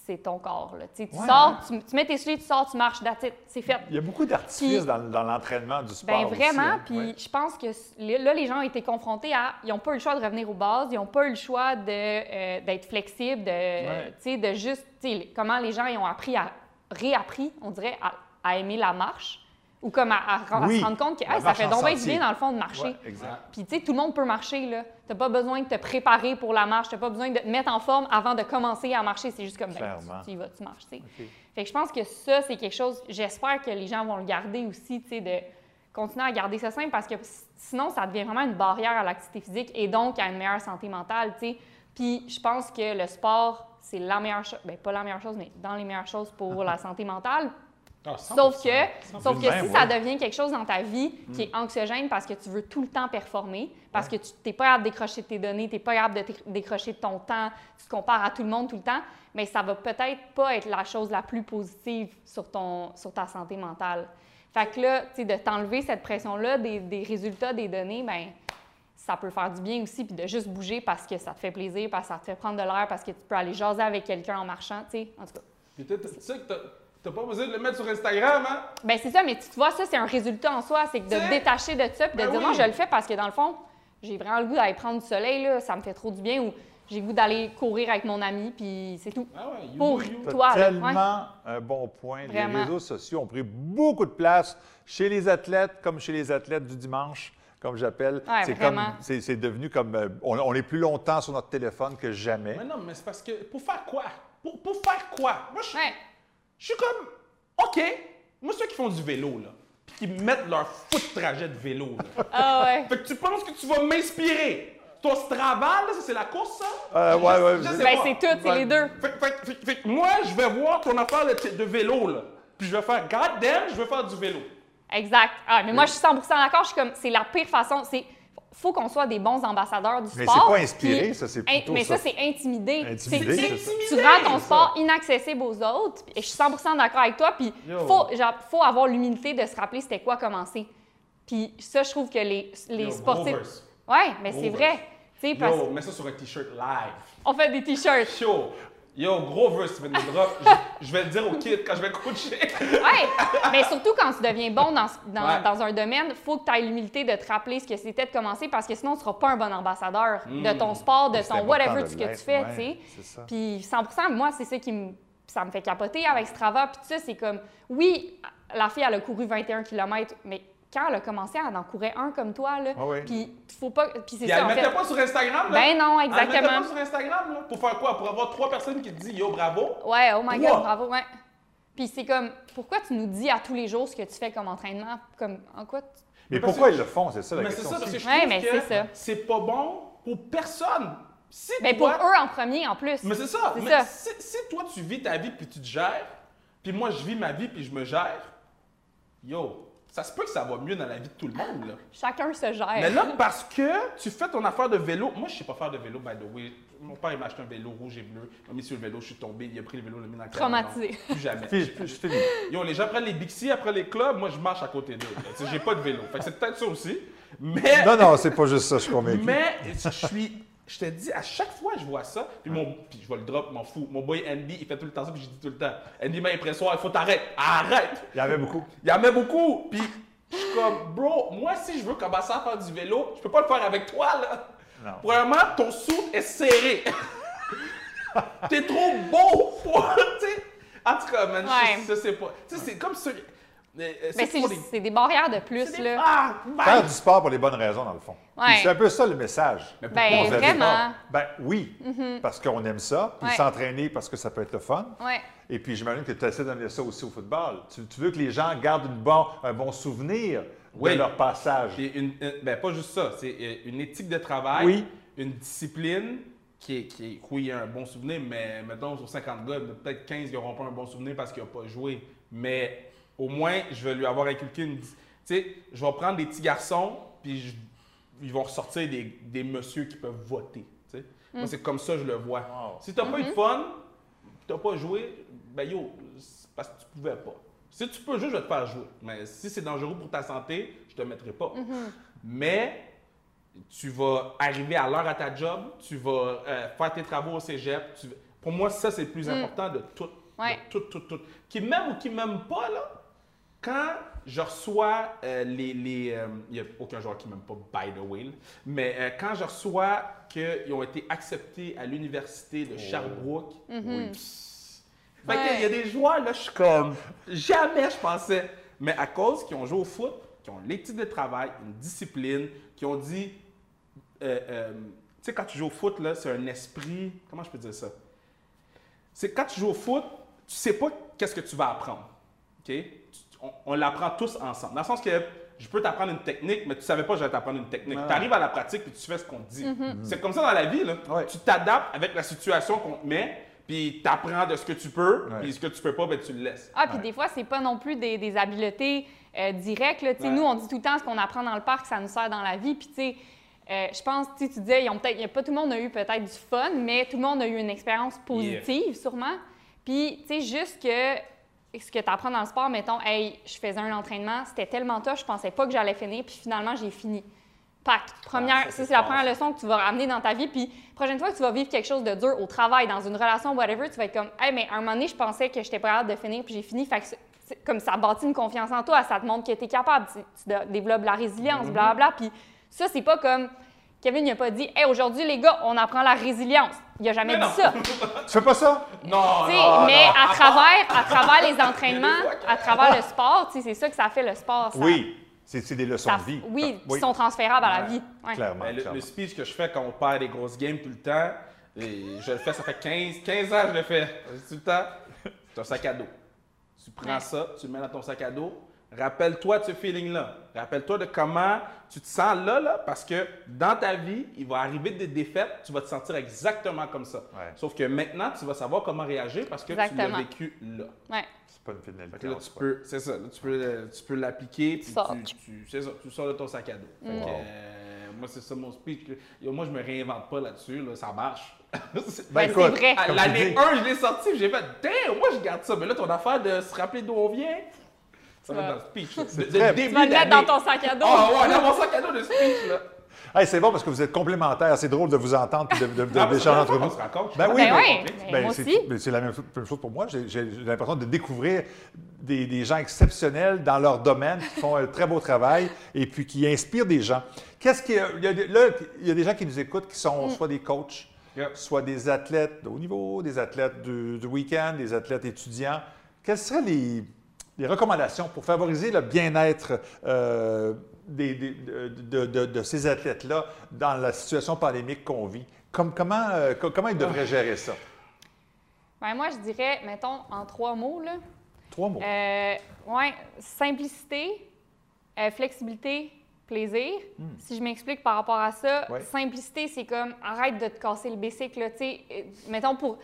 c'est ton corps. Là. Tu, sors, tu, mets tes souliers, tu sors, tu marches, c'est fait. Il y a beaucoup d'artifices dans, l'entraînement du sport. Bien, vraiment. Hein. Puis je pense que là, les gens ont été confrontés à. Ils n'ont pas eu le choix de revenir aux bases, ils n'ont pas eu le choix euh, d'être flexibles, de, de juste. Comment les gens ils ont appris à. réappris, on dirait, à aimer la marche ou comme à, se rendre compte que ça fait donc bien dans le fond de marcher. Puis tu sais, tout le monde peut marcher. Tu n'as pas besoin de te préparer pour la marche, tu n'as pas besoin de te mettre en forme avant de commencer à marcher. C'est juste comme ben, tu, y vas, tu marches. Fait que je pense que ça, c'est quelque chose, j'espère que les gens vont le garder aussi, tu sais, de continuer à garder ça simple parce que sinon, ça devient vraiment une barrière à l'activité physique et donc à une meilleure santé mentale. sais. Puis je pense que le sport, c'est la meilleure chose, bien, pas la meilleure chose, mais dans les meilleures choses pour la santé mentale ah, sauf que, sauf que si ça devient quelque chose dans ta vie qui est anxiogène parce que tu veux tout le temps performer, parce que tu n'es pas capable de décrocher tes données, tu n'es pas capable de décrocher ton temps, tu te compares à tout le monde tout le temps, mais ça va peut-être pas être la chose la plus positive sur, ton, sur ta santé mentale. Fait que là, tu sais, de t'enlever cette pression-là des, des, résultats des données, ben ça peut faire du bien aussi, puis de juste bouger parce que ça te fait plaisir, parce que ça te fait prendre de l'air, parce que tu peux aller jaser avec quelqu'un en marchant, tu sais, en tout cas. Puis tu sais que T'as pas besoin de le mettre sur Instagram, hein? Ben c'est ça, mais tu vois, ça, c'est un résultat en soi. C'est de te détacher de ça puis de ben dire, non, je le fais parce que dans le fond, j'ai vraiment le goût d'aller prendre du soleil, là, ça me fait trop du bien. Ou j'ai le goût d'aller courir avec mon ami, puis c'est tout. Ah ouais, Pour toi. tellement un bon point. Les réseaux sociaux ont pris beaucoup de place chez les athlètes comme chez les athlètes du dimanche comme j'appelle. c'est comme c'est devenu comme euh, on, est plus longtemps sur notre téléphone que jamais. Mais non, mais c'est parce que pour faire quoi? Pour, pour faire quoi? Moi, je, je suis comme, OK, moi, ceux qui font du vélo, là, puis qui mettent leur foot trajet de vélo, là. Ah ouais. Fait que tu penses que tu vas m'inspirer. Ton Strava, là, c'est la course, ça? Euh, ouais, ouais. Ben, c'est tout, c'est les deux. Fait, fait, fait, moi, je vais voir ton affaire de, de vélo, là. Puis je vais faire, God damn, je vais faire du vélo. Exact. Ah, mais moi, je suis 100% d'accord. Je suis comme, c'est la pire façon. C'est faut qu'on soit des bons ambassadeurs du sport. Mais c'est pas inspiré, ça, c'est plutôt Mais ça, c'est intimidé. Intimidé, Tu rends ton sport inaccessible aux autres, et je suis 100% d'accord avec toi, puis il faut, faut avoir l'humilité de se rappeler c'était quoi commencer. Puis ça, je trouve que les, les sportifs... Oui, mais c'est vrai. Parce... Yo, mets ça sur un T-shirt live. On fait des T-shirts. Yo, gros verse, tu me drop. je, vais le dire au kid quand je vais coacher. oui, mais surtout quand tu deviens bon dans, dans, un domaine, il faut que tu aies l'humilité de te rappeler ce que c'était de commencer parce que sinon, tu ne seras pas un bon ambassadeur de ton hmm. sport, de ton whatever, de ce que tu fais, tu sais. Puis 100% moi, c'est ça qui me, ça me fait capoter avec Strava. Puis tout ça, c'est comme, oui, la fille, elle a couru 21 km, mais quand elle a commencé, elle en courait un comme toi, là. Ah puis faut pas. Puis c'est ça. Elle ne mettait pas sur Instagram, là? Ben non, exactement. Elle mettait pas sur Instagram, là. Pour faire quoi? Pour avoir trois personnes qui te disent yo, bravo? Ouais, oh my god, bravo, ouais. Puis c'est comme, pourquoi tu nous dis à tous les jours ce que tu fais comme entraînement? Comme, en quoi? Mais pourquoi ils le font? C'est ça la mais question. Mais c'est ça, parce que je ouais, mais ça. c'est pas bon pour personne. Si mais pour eux en premier, en plus. Mais c'est ça. Mais ça. Si, si, toi, tu vis ta vie puis tu te gères, puis moi, je vis ma vie puis je me gère, yo, ça se peut que ça va mieux dans la vie de tout le monde. Là. Chacun se gère. Mais là, parce que tu fais ton affaire de vélo. Moi, je ne sais pas faire de vélo, by the way. Mon père, il m'a acheté un vélo rouge et bleu. Il m'a mis sur le vélo, je suis tombé. Il a pris le vélo, il l'a mis dans le Traumatisé. Plus jamais. je, je, Yo, les gens prennent les Bixi après les clubs. Moi, je marche à côté d'eux. J'ai pas de vélo. Fait que c'est peut-être ça aussi. Mais. Non, non, c'est pas juste ça, je suis convaincu. Mais je suis je te dis, à chaque fois que je vois ça, puis, mon, puis je vois le drop, m'en fous. Mon boy Andy, il fait tout le temps ça, puis je dis tout le temps Andy m'a l'impression, il faut t'arrêter. Arrête Il y en avait beaucoup. Il y en avait beaucoup. Puis je suis comme, bro, moi, si je veux commencer à faire du vélo, je peux pas le faire avec toi, là. Non. Premièrement, ton sou est serré. T'es trop beau pour. en tout cas, man, ça, c'est pas. Tu sais, c'est comme ça. Mais c'est des... barrières de plus. Là. Ah, Faire du sport pour les bonnes raisons, dans le fond. C'est un peu ça le message. Ben, vraiment. Ben oui, mm-hmm. parce qu'on aime ça, puis s'entraîner parce que ça peut être le fun. Ouais. Et puis j'imagine que tu essaies d'amener ça aussi au football. Tu, veux que les gens gardent une bon, un bon souvenir de leur passage. Une, ben, pas juste ça, c'est euh, une éthique de travail, une discipline qui est, qui oui, il y a un bon souvenir, mais mettons sur 50 gars, peut-être 15 qui n'auront pas un bon souvenir parce qu'ils n'ont pas joué. Mais au moins, je vais lui avoir inculqué une. Tu sais, je vais prendre des petits garçons, puis ils vont ressortir des, des messieurs qui peuvent voter. Tu sais. Moi, mm. c'est comme ça que je le vois. Si tu n'as pas eu de mm-hmm. fun, tu n'as pas joué, ben yo, c'est parce que tu pouvais pas. Si tu peux jouer, je vais te faire jouer. Mais si c'est dangereux pour ta santé, je te mettrai pas. Mm-hmm. Mais tu vas arriver à l'heure à ta job, tu vas euh, faire tes travaux au cégep, tu Pour moi, ça, c'est le plus mm. important de tout. Ouais. De tout, tout, tout. Qui m'aime ou qui m'aime pas, là, quand je reçois euh, les. les euh, il n'y a aucun joueur qui m'aime pas, by the way, mais euh, quand je reçois qu'ils ont été acceptés à l'université de oh. Sherbrooke, mm-hmm. il y a des joueurs, là, je suis comme. Jamais je pensais. Mais à cause qu'ils ont joué au foot, qui ont l'éthique de travail, une discipline, qui ont dit. tu sais, quand tu joues au foot, là, c'est un esprit. Comment je peux dire ça? C'est quand tu joues au foot, tu sais pas qu'est-ce que tu vas apprendre. OK? On, l'apprend tous ensemble. Dans le sens que je peux t'apprendre une technique, mais tu ne savais pas que j'allais t'apprendre une technique. Tu arrives à la pratique et tu fais ce qu'on te dit. Mm-hmm. C'est comme ça dans la vie. Là. Tu t'adaptes avec la situation qu'on te met, puis tu apprends de ce que tu peux, puis ce que tu peux pas, ben, tu le laisses. Ah, puis des fois, c'est pas non plus des, habiletés euh, directes. Nous, on dit tout le temps ce qu'on apprend dans le parc, ça nous sert dans la vie. Puis, tu sais, euh, je pense, tu disais, ils ont peut-être, pas tout le monde a eu peut-être du fun, mais tout le monde a eu une expérience positive, sûrement. Puis, tu sais, juste que ce que tu apprends dans le sport, mettons, hey, je faisais un entraînement, c'était tellement tough, je pensais pas que j'allais finir, puis finalement, j'ai fini. Pac. Première, ah, ça, c'est la première leçon que tu vas ramener dans ta vie. Puis, prochaine fois que tu vas vivre quelque chose de dur au travail, dans une relation, whatever, tu vas être comme, hey, mais à un moment donné, je pensais que j'étais pas capable de finir, puis j'ai fini. Fait que comme ça bâtit une confiance en toi, ça te montre que tu es capable, tu, développes la résilience, mm-hmm. blablabla. Puis, ça, c'est pas comme Kevin n'a pas dit Hey, aujourd'hui, les gars, on apprend la résilience. Il n'a jamais dit ça. tu fais pas ça? Non, Mais à, Travers, à travers les entraînements, à travers le sport, c'est ça que ça fait le sport. oui. C'est des leçons de vie. Oui, qui sont transférables à la vie. Clairement, le, speech que je fais quand on perd des grosses games tout le temps, et je le fais, ça fait 15, 15 ans que je le fais. Tout le temps, c'est un sac à dos. Tu prends ça, tu le mets dans ton sac à dos, Rappelle-toi de ce feeling-là. Rappelle-toi de comment tu te sens là, là, parce que dans ta vie, il va arriver des défaites, tu vas te sentir exactement comme ça. Sauf que maintenant, tu vas savoir comment réagir parce que tu l'as vécu là. Ouais. C'est pas une finalité. c'est ça, tu peux, tu peux l'appliquer, puis tu, tu, c'est ça, tu sors de ton sac à dos. Mm. Euh, moi, c'est ça mon speech. Moi, je me réinvente pas là-dessus, là, ça marche. ben, ben c'est vrai. L'année 1, je l'ai sorti, j'ai fait, damn, moi, je garde ça. Mais là, ton affaire de se rappeler d'où on vient, ça va être dans le speech. tu vas le mettre dans ton sac à dos. Ah ouais, dans mon sac à dos de speech, là. Hey, c'est bon parce que vous êtes complémentaires. C'est drôle de vous entendre et de, de, de, ah, entre vous. Ben oui, ben, oui. Ben, moi aussi. C'est la même chose pour moi. J'ai l'impression de découvrir des, des, gens exceptionnels dans leur domaine qui font un très beau travail et puis qui inspirent des gens. Qu'est-ce qu'il y a, il y a, là, il y a des gens qui nous écoutent qui sont mm. soit des coachs, soit des athlètes de haut niveau, des athlètes du, du week-end, des athlètes étudiants. Quels seraient les des recommandations pour favoriser le bien-être euh, de, ces athlètes-là dans la situation pandémique qu'on vit? comment, euh, comment ils devraient gérer ça? Bien, moi, je dirais, mettons, en trois mots. Là. Trois mots? Euh, oui, simplicité, flexibilité, plaisir. Hmm. Si je m'explique par rapport à ça, simplicité, c'est comme arrête de te casser le bicycle. Mettons, pour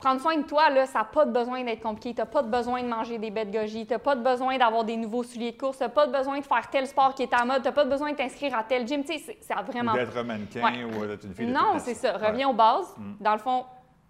prendre soin de toi, là, ça n'a pas de besoin d'être compliqué. Tu n'as pas de besoin de manger des bêtes goji. Tu n'as pas de besoin d'avoir des nouveaux souliers de course. Tu n'as pas de besoin de faire tel sport qui est à mode. Tu n'as pas de besoin de t'inscrire à tel gym. Tu sais, c'est vraiment. D'être mannequin ou d'être une fille de Non, c'est ça. Reviens aux bases. Mm. Dans le fond,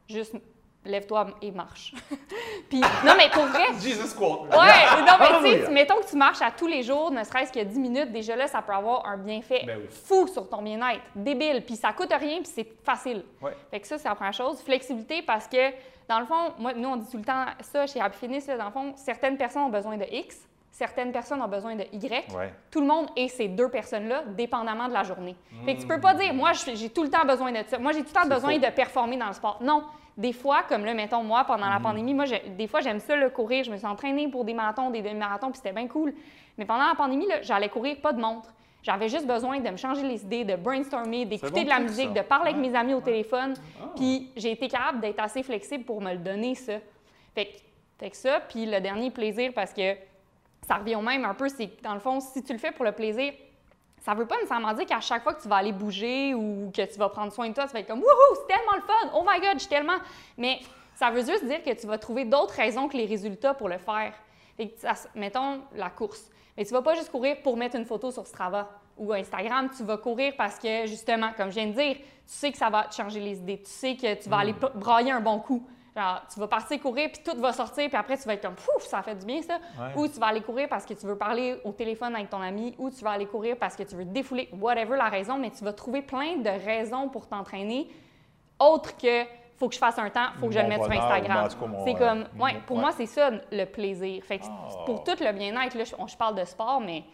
juste lève-toi et marche. Puis, non, mais pour vrai. Jesus quote. Ouais, non, mais tu sais, mettons que tu marches à tous les jours, ne serait-ce que 10 minutes, déjà là, ça peut avoir un bienfait ben fou sur ton bien-être. Débile. Puis ça coûte rien, puis c'est facile. Ouais. Fait que ça, c'est la première chose. Flexibilité parce que, dans le fond, moi, nous, on dit tout le temps ça chez Happy Fitness, dans le fond, certaines personnes ont besoin de X, certaines personnes ont besoin de Y. Tout le monde est ces deux personnes-là, dépendamment de la journée. Fait que tu peux pas dire, moi, j'ai tout le temps besoin de ça. Moi, j'ai tout le temps besoin de performer dans le sport. Non. Des fois, comme là, mettons, moi, pendant la mhm. pandémie, moi, des fois, j'aime ça, le courir. Je me suis entraînée pour des marathons, des demi-marathons, puis c'était bien cool. Mais pendant la pandémie, j'allais courir pas de montre. J'avais juste besoin de me changer les idées, de brainstormer, d'écouter de la musique, de parler avec mes amis au téléphone. Ah. Puis j'ai été capable d'être assez flexible pour me le donner, ça. Fait que, fait que ça, puis le dernier plaisir, parce que ça revient au même un peu, c'est que dans le fond, si tu le fais pour le plaisir, ça veut pas nécessairement dire qu'à chaque fois que tu vas aller bouger ou que tu vas prendre soin de toi, tu vas être comme Wouhou, c'est tellement le fun! Oh my God, je suis tellement. Mais ça veut juste dire que tu vas trouver d'autres raisons que les résultats pour le faire. mettons la course. Mais tu vas pas juste courir pour mettre une photo sur Strava ou Instagram, tu vas courir parce que, justement, comme je viens de dire, tu sais que ça va te changer les idées, tu sais que tu vas aller mm. brailler un bon coup. Genre, tu vas partir courir, puis tout va sortir, puis après, tu vas être comme, pouf, ça fait du bien, ça. Ou tu vas aller courir parce que tu veux parler au téléphone avec ton ami, ou tu vas aller courir parce que tu veux défouler, whatever la raison, mais tu vas trouver plein de raisons pour t'entraîner, autres que faut que je fasse un temps, faut que je le mette sur Instagram. C'est comme, ouais, pour moi, c'est ça le plaisir. Fait oh. Pour tout le bien-être, là, je, parle de sport, mais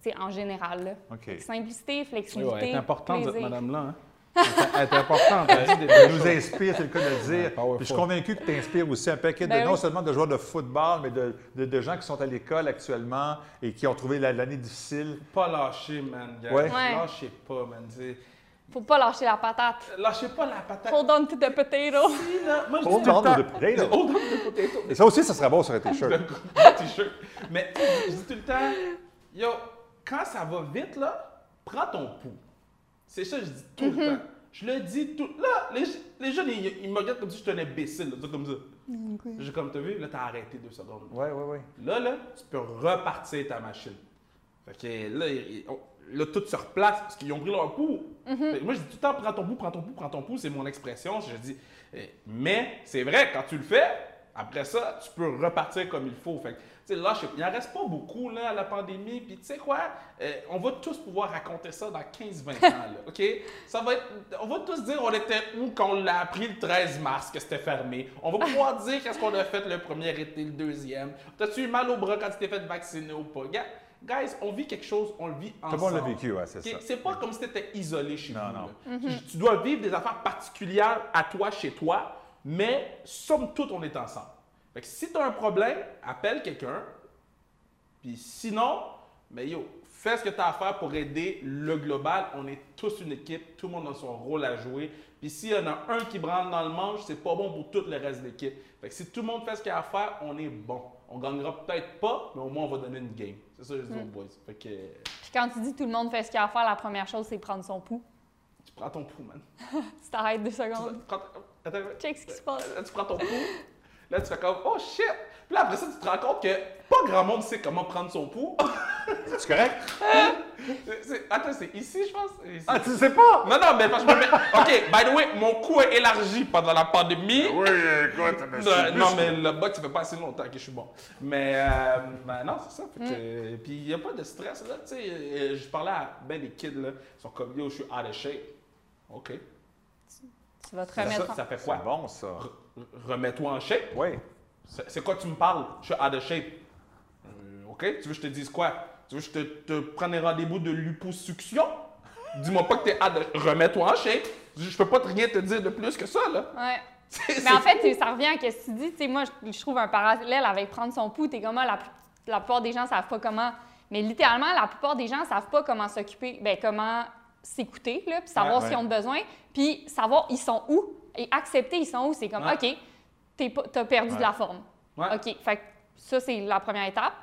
c'est en général. Simplicité, flexibilité. c'est important cette madame-là. Hein? C'est important. de nous inspire, c'est le cas de le dire. je suis convaincu que tu inspires aussi un paquet de, ben non seulement de joueurs de football, mais de, de, gens qui sont à l'école actuellement et qui ont trouvé l'année difficile. Pas lâcher, man. Ouais. Lâchez pas, man. Faut pas lâcher la patate. Lâchez pas la patate. Hold on to the potato. Hold on to the potato. Hold on to the potato. Et ça aussi, ça serait bon sur un t-shirt. t-shirt. Mais je dis tout le temps, yo, quand ça va vite, là, prends ton pouls. C'est ça que je dis tout le mm-hmm. temps. Je le dis tout. Là, les, les jeunes, ils, ils, me regardent comme si je suis un imbécile, là, comme ça. Okay. J'ai comme, t'as vu, là, t'as arrêté deux secondes. Ouais, ouais, ouais. Là, là, tu peux repartir ta machine. Fait que là, là tout se replace parce qu'ils ont pris leur pouls. Mm-hmm. Moi, je dis tout le temps, prends ton pouls, prends ton pouls, prends ton pouls, c'est mon expression. Je dis, eh, mais c'est vrai, quand tu le fais, après ça, tu peux repartir comme il faut. Fait là, il n'en reste pas beaucoup là, à la pandémie. Puis tu sais quoi, euh, on va tous pouvoir raconter ça dans 15-20 ans. OK? Ça va être, on va tous dire on était où quand on l'a appris le 13 mars que c'était fermé. On va pouvoir dire qu'est-ce qu'on a fait le premier été, le deuxième. T'as-tu eu mal au bras quand tu t'es fait vacciner ou pas? Guys, on vit quelque chose, on le vit ensemble. Tout le monde l'a vécu, ouais, c'est ça. C'est pas comme si tu étais isolé chez non, Non. Tu dois vivre des affaires particulières à toi, chez toi, mais somme toute, on est ensemble. Fait que si tu as un problème, appelle quelqu'un. Puis sinon, mais yo, fais ce que tu as à faire pour aider le global. On est tous une équipe, tout le monde a son rôle à jouer. Puis s'il y en a un qui branle dans le manche, c'est pas bon pour tout le reste de l'équipe. Fait que si tout le monde fait ce qu'il a à faire, on est bon. On gagnera peut-être pas, mais au moins on va donner une game. C'est ça que je dis aux mm. boys. Fait que... Puis quand tu dis tout le monde fait ce qu'il a à faire, la première chose, c'est prendre son pouls. Tu prends ton pouls, man. tu t'arrêtes deux secondes. Attends, Check ce qui se passe. Tu prends ton pouls. Là, tu fais comme, oh shit! Puis là, après ça, tu te rends compte que pas grand monde sait comment prendre son pouls. C'est correct? Attends, c'est ici, je pense? Ah, tu sais pas? Non, non, mais parce que je me mets... OK, by the way, mon cou est élargi pendant la pandémie. Oui, écoute, mais Non, mais le box, ça fait pas assez longtemps que je suis bon. Mais, euh, ben non, c'est ça. Fait que, mm. Puis il n'y a pas de stress, là. Tu sais, euh, je parlais à ben des kids, là. Ils sont comme, yo, je suis out of shape. OK. Tu vas te remettre ça, ça fait quoi? bon, ça. Remets-toi en shape? Oui. C'est quoi tu me parles? Je suis out of shape. Euh, OK? Tu veux que je te dise quoi? Tu veux que je te, te prenne des rendez-vous de liposuction? Dis-moi pas que t'es out de... Remets-toi en shape. Je peux pas rien te dire de plus que ça, là. Ouais. Mais en fait, ça revient à ce que tu dis. sais, moi, je, trouve un parallèle avec prendre son pouls. T'es comment la, la plupart des gens savent pas comment. Mais littéralement, la plupart des gens savent pas comment s'occuper, ben comment s'écouter, puis savoir s'ils ont besoin, puis savoir ils sont où et accepter ils sont où. C'est comme, OK, tu as perdu de la forme. OK, fait ça, c'est la première étape.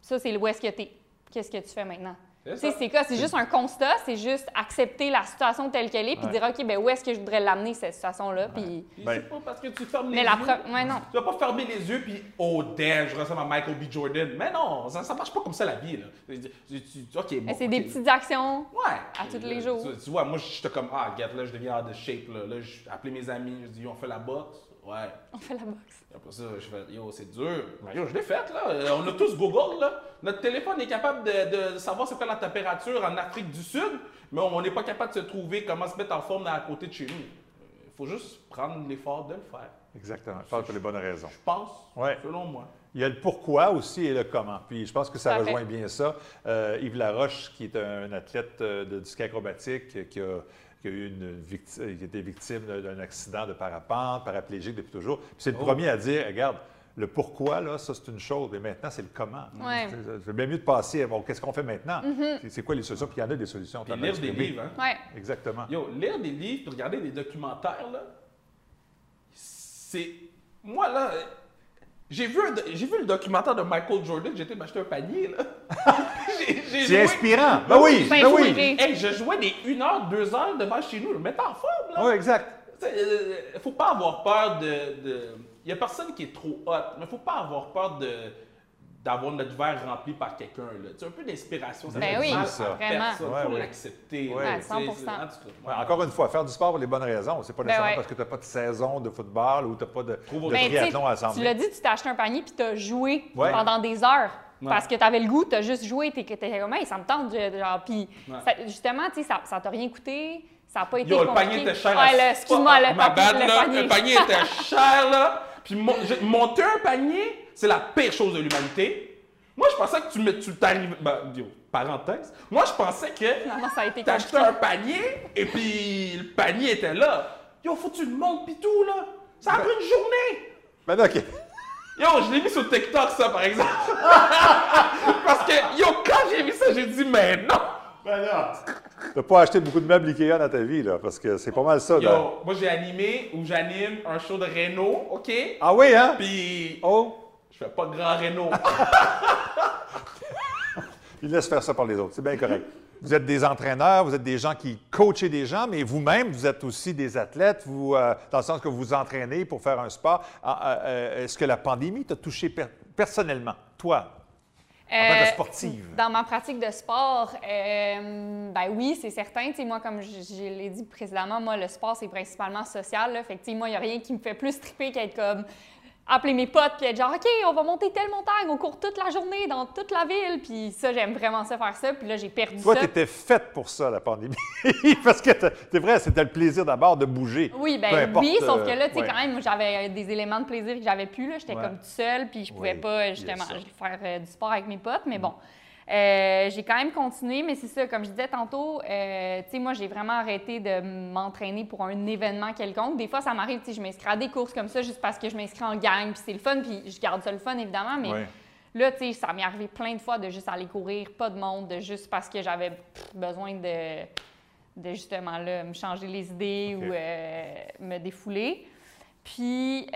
Ça, c'est où est-ce que tu es. Qu'est-ce que tu fais maintenant? C'est quoi? C'est juste un constat, c'est juste accepter la situation telle qu'elle est, puis dire, OK, ben où est-ce que je voudrais l'amener, cette situation-là? Puis... Ben, c'est pas parce que tu fermes les mais yeux. non. Tu vas pas fermer les yeux, puis, oh damn, je ressemble à Michael B. Jordan. Mais non, ça, ça marche pas comme ça la vie. Là. OK, bon, c'est des petites actions ouais. à tous les jours. Tu, vois, moi, j'étais comme, ah, get, là, je deviens out de shape. Là, là j'ai appelé mes amis, je dis, on fait la boxe. Ouais. On fait la boxe. Après ça, je fais, yo, c'est dur. Mais yo, je l'ai faite, là. Euh, on a tous Google, là. Notre téléphone est capable de, de savoir c'est quoi la température en Afrique du Sud, mais on n'est pas capable de se trouver comment se mettre en forme à côté de chez nous. Il faut juste prendre l'effort de le faire. Exactement. Faire pour les bonnes raisons. Je pense, ouais. selon moi. Il y a le pourquoi aussi et le comment. Puis je pense que ça rejoint bien ça. Euh, Yves Laroche, qui est un athlète euh, de ski acrobatique, qui a qui a eu une victime, qui était victime d'un accident de parapente, paraplégique depuis toujours. c'est le oh. premier à dire, regarde, le pourquoi, là, ça, c'est une chose, mais maintenant, c'est le comment. C'est bien mieux de passer bon, qu'est-ce qu'on fait maintenant? Mm-hmm. C'est quoi les solutions? Puis il y en a des solutions. Puis lire des livres, hein? Ouais. Exactement. Yo, lire des livres, regarder des documentaires, là, c'est... Moi, là, j'ai vu, j'ai vu le documentaire de Michael Jordan, j'étais m'acheter un panier, là. C'est inspirant. Ben oui, ben oui. Hey, je jouais des 1 heure, 2 heures devant chez nous, le mettre en forme, là. Oui, exact. Il euh, faut pas avoir peur de... Il y a personne qui est trop hot, mais faut pas avoir peur de d'avoir notre verre rempli par quelqu'un. C'est un peu d'inspiration. Ça ben oui, ça. vraiment. Il faut l'accepter. Ouais. 100 Encore une fois, faire du sport pour les bonnes raisons. C'est pas ben nécessairement parce que tu n'as pas de saison de football ou tu n'as pas de, de triathlon à Tu l'as dit, tu t'as acheté un panier puis tu as joué pendant des heures. Parce que tu avais le goût, tu as juste joué, tu étais comme, hey, ça me tente, genre, puis justement, tu sais, ça, t'a rien coûté. Ça n'a pas été Yo, le panier était cher. Ouais, excuse-moi, le, ma panier, le, panier. le panier était cher, là. Puis monter un panier, c'est la pire chose de l'humanité. Moi, je pensais que tu, tu t'arrives. Ben, parenthèse. Moi, je pensais que. Non, ça a été T'achetais un panier et puis le panier était là. Yo, faut que tu le montes pis tout, là. Ça a pris une journée. Ben, ok. Yo, je l'ai mis sur TikTok, ça, par exemple. Parce que, yo, quand j'ai vu ça, j'ai dit, mais non. Ben non. T'as pas acheté beaucoup de meubles Ikea dans ta vie, là, parce que c'est pas mal ça. Yo, moi, j'ai animé ou j'anime un show de Renault, OK? Ah oui, hein? Puis, oh, je fais pas de grand Renault. Il laisse faire ça par les autres, c'est bien correct. Vous êtes des entraîneurs, vous êtes des gens qui coachez des gens, mais vous-même, vous êtes aussi des athlètes, vous, euh, dans le sens que vous entraînez pour faire un sport. Ah, euh, euh, est-ce que la pandémie t'a touché personnellement, toi, en tant que sportive? Dans ma pratique de sport, ben oui, c'est certain. moi, comme je, l'ai dit précédemment, moi, le sport, c'est principalement social. Là. Fait que, moi, il n'y a rien qui me fait plus triper qu'être comme appeler mes potes puis être genre OK, on va monter telle montagne, on court toute la journée dans toute la ville, puis ça j'aime vraiment ça faire ça, puis là j'ai perdu Toi, ça. Toi, tu étais faite pour ça la pandémie. Parce que c'est vrai, c'était le plaisir d'abord de bouger. Oui, ben oui, sauf que là tu sais quand même j'avais des éléments de plaisir que j'avais plus là, j'étais comme toute seule puis je pouvais pas justement faire euh, du sport avec mes potes, mais bon. Euh, j'ai quand même continué, mais c'est ça, comme je disais tantôt, euh, tu sais, moi, j'ai vraiment arrêté de m'entraîner pour un événement quelconque. Des fois, ça m'arrive, tu sais, je m'inscris à des courses comme ça juste parce que je m'inscris en gang, puis c'est le fun, puis je garde ça le fun, évidemment, mais là, tu sais, ça m'est arrivé plein de fois de juste aller courir, pas de monde, de juste parce que j'avais besoin de, de, justement, là, me changer les idées ou euh, me défouler. Puis,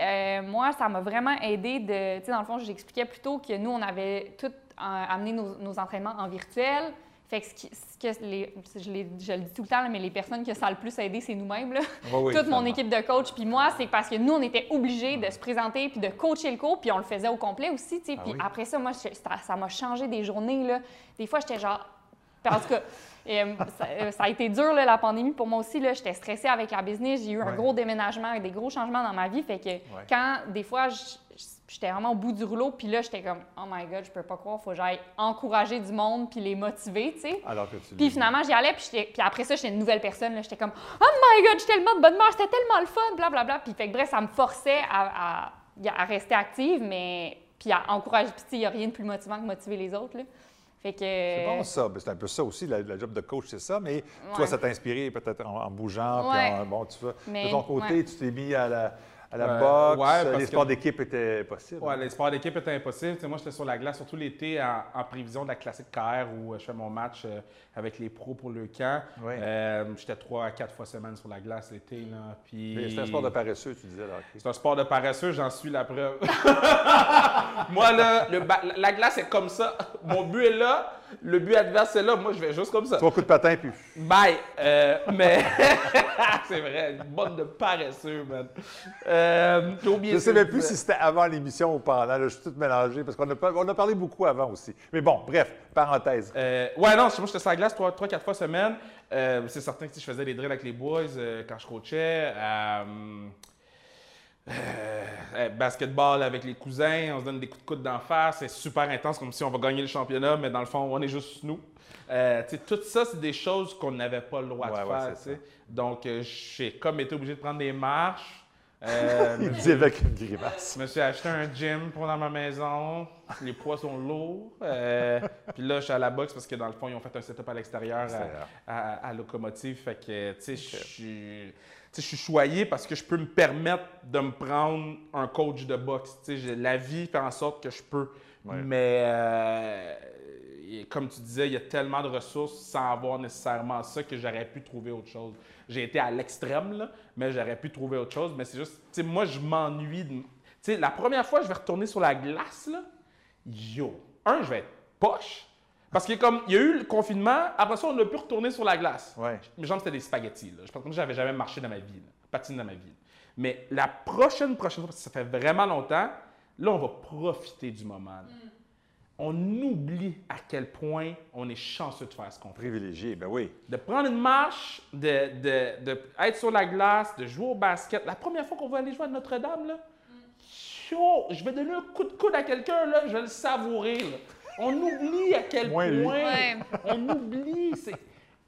moi, ça m'a vraiment aidé de, tu sais, dans le fond, j'expliquais plutôt que nous, on avait tout amener nos, entraînements en virtuel. Fait que, ce que les, je, le dis tout le temps, mais les personnes que ça a le plus aidé, c'est nous-mêmes. Toute mon équipe de coach, puis moi, c'est parce que nous, on était obligés de se présenter puis de coacher le cours, puis on le faisait au complet aussi. Ah puis après ça, moi, ça m'a changé des journées. Là. Des fois, j'étais genre. En tout cas, euh, euh, ça, a été dur, la pandémie, pour moi aussi. J'étais stressée avec la business. J'ai eu un gros déménagement, des gros changements dans ma vie. Fait que quand, des fois, je, j'étais vraiment au bout du rouleau, puis là, j'étais comme, oh my God, je peux pas croire, faut que j'aille encourager du monde puis les motiver, tu sais. Alors que tu Puis finalement, j'y allais, puis, puis après ça, j'étais une nouvelle personne, là, j'étais comme, oh my God, j'étais tellement de bonne humeur, c'était tellement le fun, blablabla. Bla, bla. Puis fait que bref, ça me forçait à, à, rester active, mais puis à encourager, puis il n'y a rien de plus motivant que motiver les autres, là. Fait que... C'est bon ça, ben, c'est un peu ça aussi, le job de coach, c'est ça, mais toi, ça t'a inspiré peut-être en, bougeant, puis en, bon, tu vois, de ton côté, tu t'es mis à la à la euh, boxe, les sports d'équipe étaient impossibles. Oui, les sports d'équipe étaient impossibles. moi, j'étais sur la glace, surtout l'été, en, prévision de la classique KR où euh, je fais mon match euh, avec les pros pour le camp. j'étais trois à quatre fois semaine sur la glace l'été. Puis... C'est un sport de paresseux, tu disais. C'est un sport de paresseux, j'en suis la preuve. moi, là, la glace est comme ça. Mon but est là le but adverse est là, moi je vais juste comme ça. Trois coups de patin, puis. Bye! Euh, mais. c'est vrai, une bonne de paresseux, man. Euh, je ne sais même plus si c'était avant l'émission ou pendant. je suis tout mélangé parce qu'on a, on a parlé beaucoup avant aussi. Mais bon, bref, parenthèse. Euh, ouais, non, moi j'étais sur la glace trois, quatre fois semaine. Euh, c'est certain que si je faisais des drills avec les boys quand je coachais. Euh, basketball avec les cousins, on se donne des coups de coude d'en face, c'est super intense, comme si on va gagner le championnat, mais dans le fond, on est juste nous. Euh, tout ça, c'est des choses qu'on n'avait pas le droit de faire. Donc, euh, j'ai comme été obligé de prendre des marches. Euh, Il dit avec une grimace. Je me suis acheté un gym pour dans ma maison. Les poids sont lourds. puis là, je suis à la boxe parce que dans le fond, ils ont fait un setup à l'extérieur à, locomotive. Fait que, tu sais, je suis je suis choyé parce que je peux me permettre de me prendre un coach de boxe. La vie fait en sorte que je peux. Mais euh, comme tu disais, il y a tellement de ressources sans avoir nécessairement ça que j'aurais pu trouver autre chose. J'ai été à l'extrême, mais j'aurais pu trouver autre chose. Mais c'est juste, moi, je m'ennuie. De... La première fois que je vais retourner sur la glace, là, yo, un, je vais être poche. Parce qu'il comme, il y a eu le confinement, après ça, on a pu retourner sur la glace. Mes jambes, c'était des spaghettis. Je pense que j'avais jamais marché dans ma vie, patine dans ma vie. Mais la prochaine, prochaine fois, parce que ça fait vraiment longtemps, là, on va profiter du moment. Mm. On oublie à quel point on est chanceux de faire ce qu'on fait. Privilégié, ben oui. De prendre une marche, de, de, être sur la glace, de jouer au basket. La première fois qu'on va aller jouer à Notre-Dame, là, mm. je vais donner un coup de coude à quelqu'un, là, je vais le savourer. On oublie à quel Moins point. Ouais. On oublie. C'est.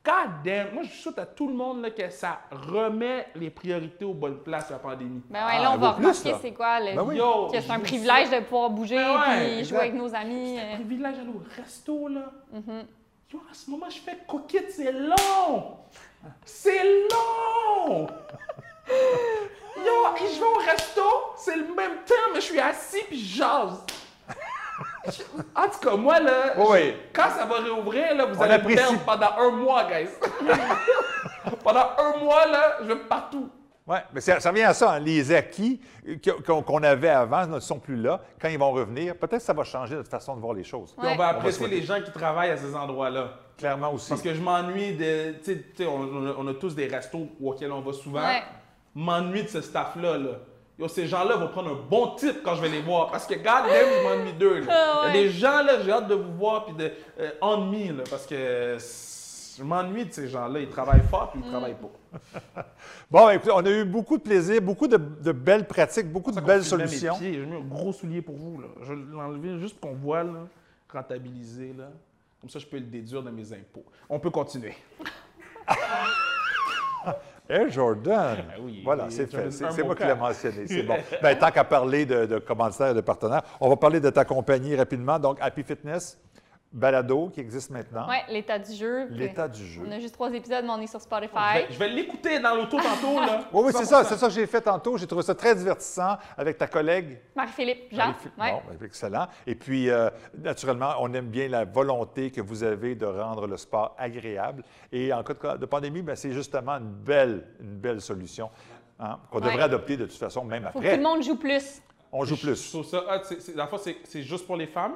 God damn. Moi, je souhaite à tout le monde là, que ça remet les priorités aux bonnes places, la pandémie. Ben ouais, Ah, là, on elle va remarquer c'est quoi le Ben oui. Yo, que c'est un privilège de pouvoir bouger Ben ouais, puis exact. jouer avec nos amis. C'est un euh. privilège d'aller au resto, là. Mm-hmm. Yo, en ce moment, je fais coquette, c'est long! C'est long! Yo, et je vais au resto, c'est le même temps, mais je suis assis puis je jase. En tout cas, moi, là, Oui, quand ça va réouvrir, là, vous On allez apprécie. perdre pendant un mois, guys. pendant un mois, là, je vais partout. Oui, mais ça, ça revient à ça. hein. Les acquis qu'on avait avant ne sont plus là. Quand ils vont revenir, peut-être que ça va changer notre façon de voir les choses. Ouais. on va apprécier les gens qui travaillent à ces endroits-là. Clairement aussi. Parce que je m'ennuie de. Tu sais- tu sais, on, on a- on a tous des restos auxquels on va souvent. Ouais. M'ennuie de ce staff-là. Là. Yo, ces gens-là vont prendre un bon type quand je vais les voir. Parce que, God damn, je m'ennuie d'eux. là. Il y a des gens, là, j'ai hâte de vous voir. Puis de. Euh, on me, là, parce que. Je m'ennuie de ces gens-là. Ils travaillent fort, puis ils Mm. travaillent pas. Bon, écoutez, on a eu beaucoup de plaisir, beaucoup de, de belles pratiques, beaucoup de belles solutions. J'ai mis un gros soulier pour vous. Là. Je vais l'enlever juste pour qu'on voit, là, rentabiliser. Là. Comme ça, je peux le déduire de mes impôts. On peut continuer. Hey, Jordan! Ah oui, voilà, il- c'est fait. moi qui l'ai mentionné. C'est bon. Ben, tant qu'à parler de, de commanditaires et de partenaires, on va parler de ta compagnie rapidement. Donc, Happy Fitness, balado qui existe maintenant. Ouais, l'état du jeu. L'état du jeu. On a juste trois épisodes, mais on est sur Je Spotify. vais, je vais l'écouter dans l'auto tantôt. Là. Oui, oui, c'est ça, 100%. c'est ça que j'ai fait tantôt. J'ai trouvé ça très divertissant avec ta collègue. Marie-Philippe, Jean. Ouais. Bon, ben, excellent. Et puis, euh, naturellement, on aime bien la volonté que vous avez de rendre le sport agréable. Et en cas de, de pandémie, ben, c'est justement une belle, une belle solution hein, qu'on Ouais. devrait adopter de toute façon, même Faut que tout après. le monde joue plus. On joue Je plus. trouve ça. C'est- le fond, c'est c'est juste pour les femmes?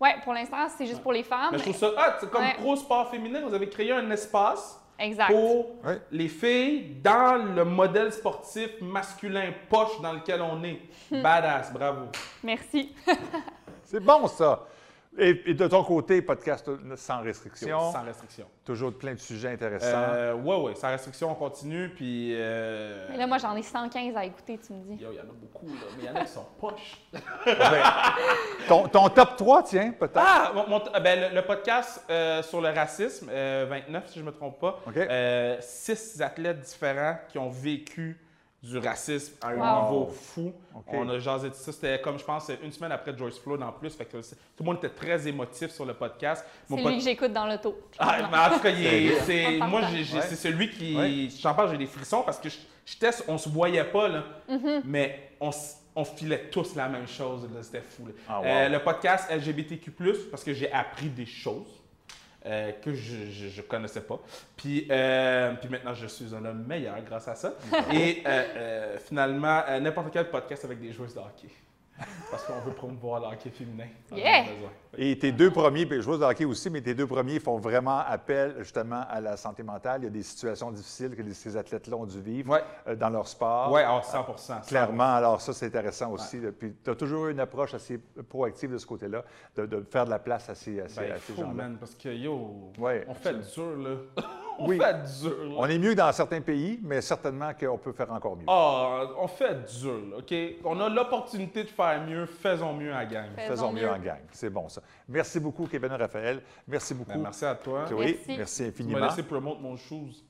Ouais, pour l'instant, c'est juste pour les femmes. Mais je trouve ça hot. C'est comme Ouais. Pro Sport Féminin. Vous avez créé un espace Exact. pour Ouais. les filles dans le modèle sportif masculin poche dans lequel on est. Badass. Bravo. Merci. C'est bon, ça. Et, et de ton côté, podcast sans restriction, Sans restriction. toujours plein de sujets intéressants. Euh, ouais, ouais. Sans restriction, on continue. Puis. euh, Mais là, moi, j'en ai 115 à écouter, tu me dis. Il y en a beaucoup, là. Mais il y en a qui sont poches. Ben, ton, ton top 3, tiens, peut-être. Ah! mon- mon- euh, ben, le, le podcast euh, sur le racisme, euh, 29 si je ne me trompe pas. OK. Euh, six athlètes différents qui ont vécu du racisme à un Wow. niveau fou. On a jasé de ça. C'était comme, je pense, une semaine après Joyce Floyd en plus. Fait que c'est- tout le monde était très émotif sur le podcast. C'est lui pod- que j'écoute dans l'auto. Ah, mais en tout cas, il est- C'est c'est, bien. moi, j'ai- j'ai- Ouais. c'est celui qui. Ouais. J'en parle, j'ai des frissons parce que je, je teste, on se voyait pas, là, Mm-hmm. mais on, filait tous la même chose. là, C'était fou. là. Ah, wow. Euh, le podcast LGBTQ, parce que j'ai appris des choses. Euh, que je ne connaissais pas. Puis, euh, puis maintenant, je suis un homme meilleur grâce à ça. Et euh, finalement, n'importe quel podcast avec des joueuses de hockey. Parce qu'on veut promouvoir le hockey féminin. Yeah! Et tes deux premiers, puis je joueurs de hockey aussi, mais tes deux premiers font vraiment appel justement à la santé mentale. Il y a des situations difficiles que ces athlètes-là ont dû vivre Ouais. euh, dans leur sport. Ouais, ah, 100 100 Clairement, alors ça, c'est intéressant aussi. Puis tu as toujours eu une approche assez proactive de ce côté-là, de, de faire de la place à ces, à ces- Ben, à ces faut, gens-là. man, parce que yo, Ouais, on fait dur, là. On Oui. fait dur, là. On est mieux que dans certains pays, mais certainement qu'on peut faire encore mieux. Ah, on fait dur, là, OK? On a l'opportunité de faire mieux, faisons mieux à la gang. Faisons Faisons mieux mieux. en gang. C'est bon, ça. Merci beaucoup, Kevin et Raphaël. Merci beaucoup. Ben, merci à toi. Chloé, Merci. merci Tu m'as infiniment. laissé mon shoes.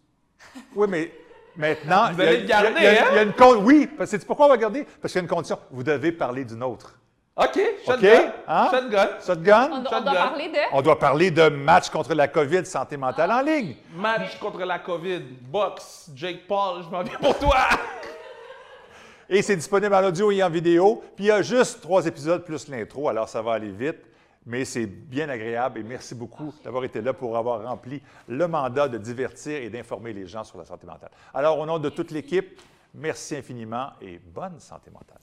Oui, mais maintenant. Vous il y a- allez le garder, il y a- hein? il y a une con- Oui, parce que pourquoi on va garder? Parce qu'il y a une condition. Vous devez parler d'une autre. OK, shotgun. OK, hein? Shotgun. Shotgun? On, on doit parler de? On doit parler de match contre la COVID, santé mentale en ligne. Match contre la COVID. Box. Jake Paul, je m'en viens pour toi. Et c'est disponible en audio et en vidéo. Puis il y a juste trois épisodes plus l'intro, alors ça va aller vite. Mais c'est bien agréable et merci beaucoup d'avoir été là pour avoir rempli le mandat de divertir et d'informer les gens sur la santé mentale. Alors, au nom de toute l'équipe, merci infiniment et bonne santé mentale.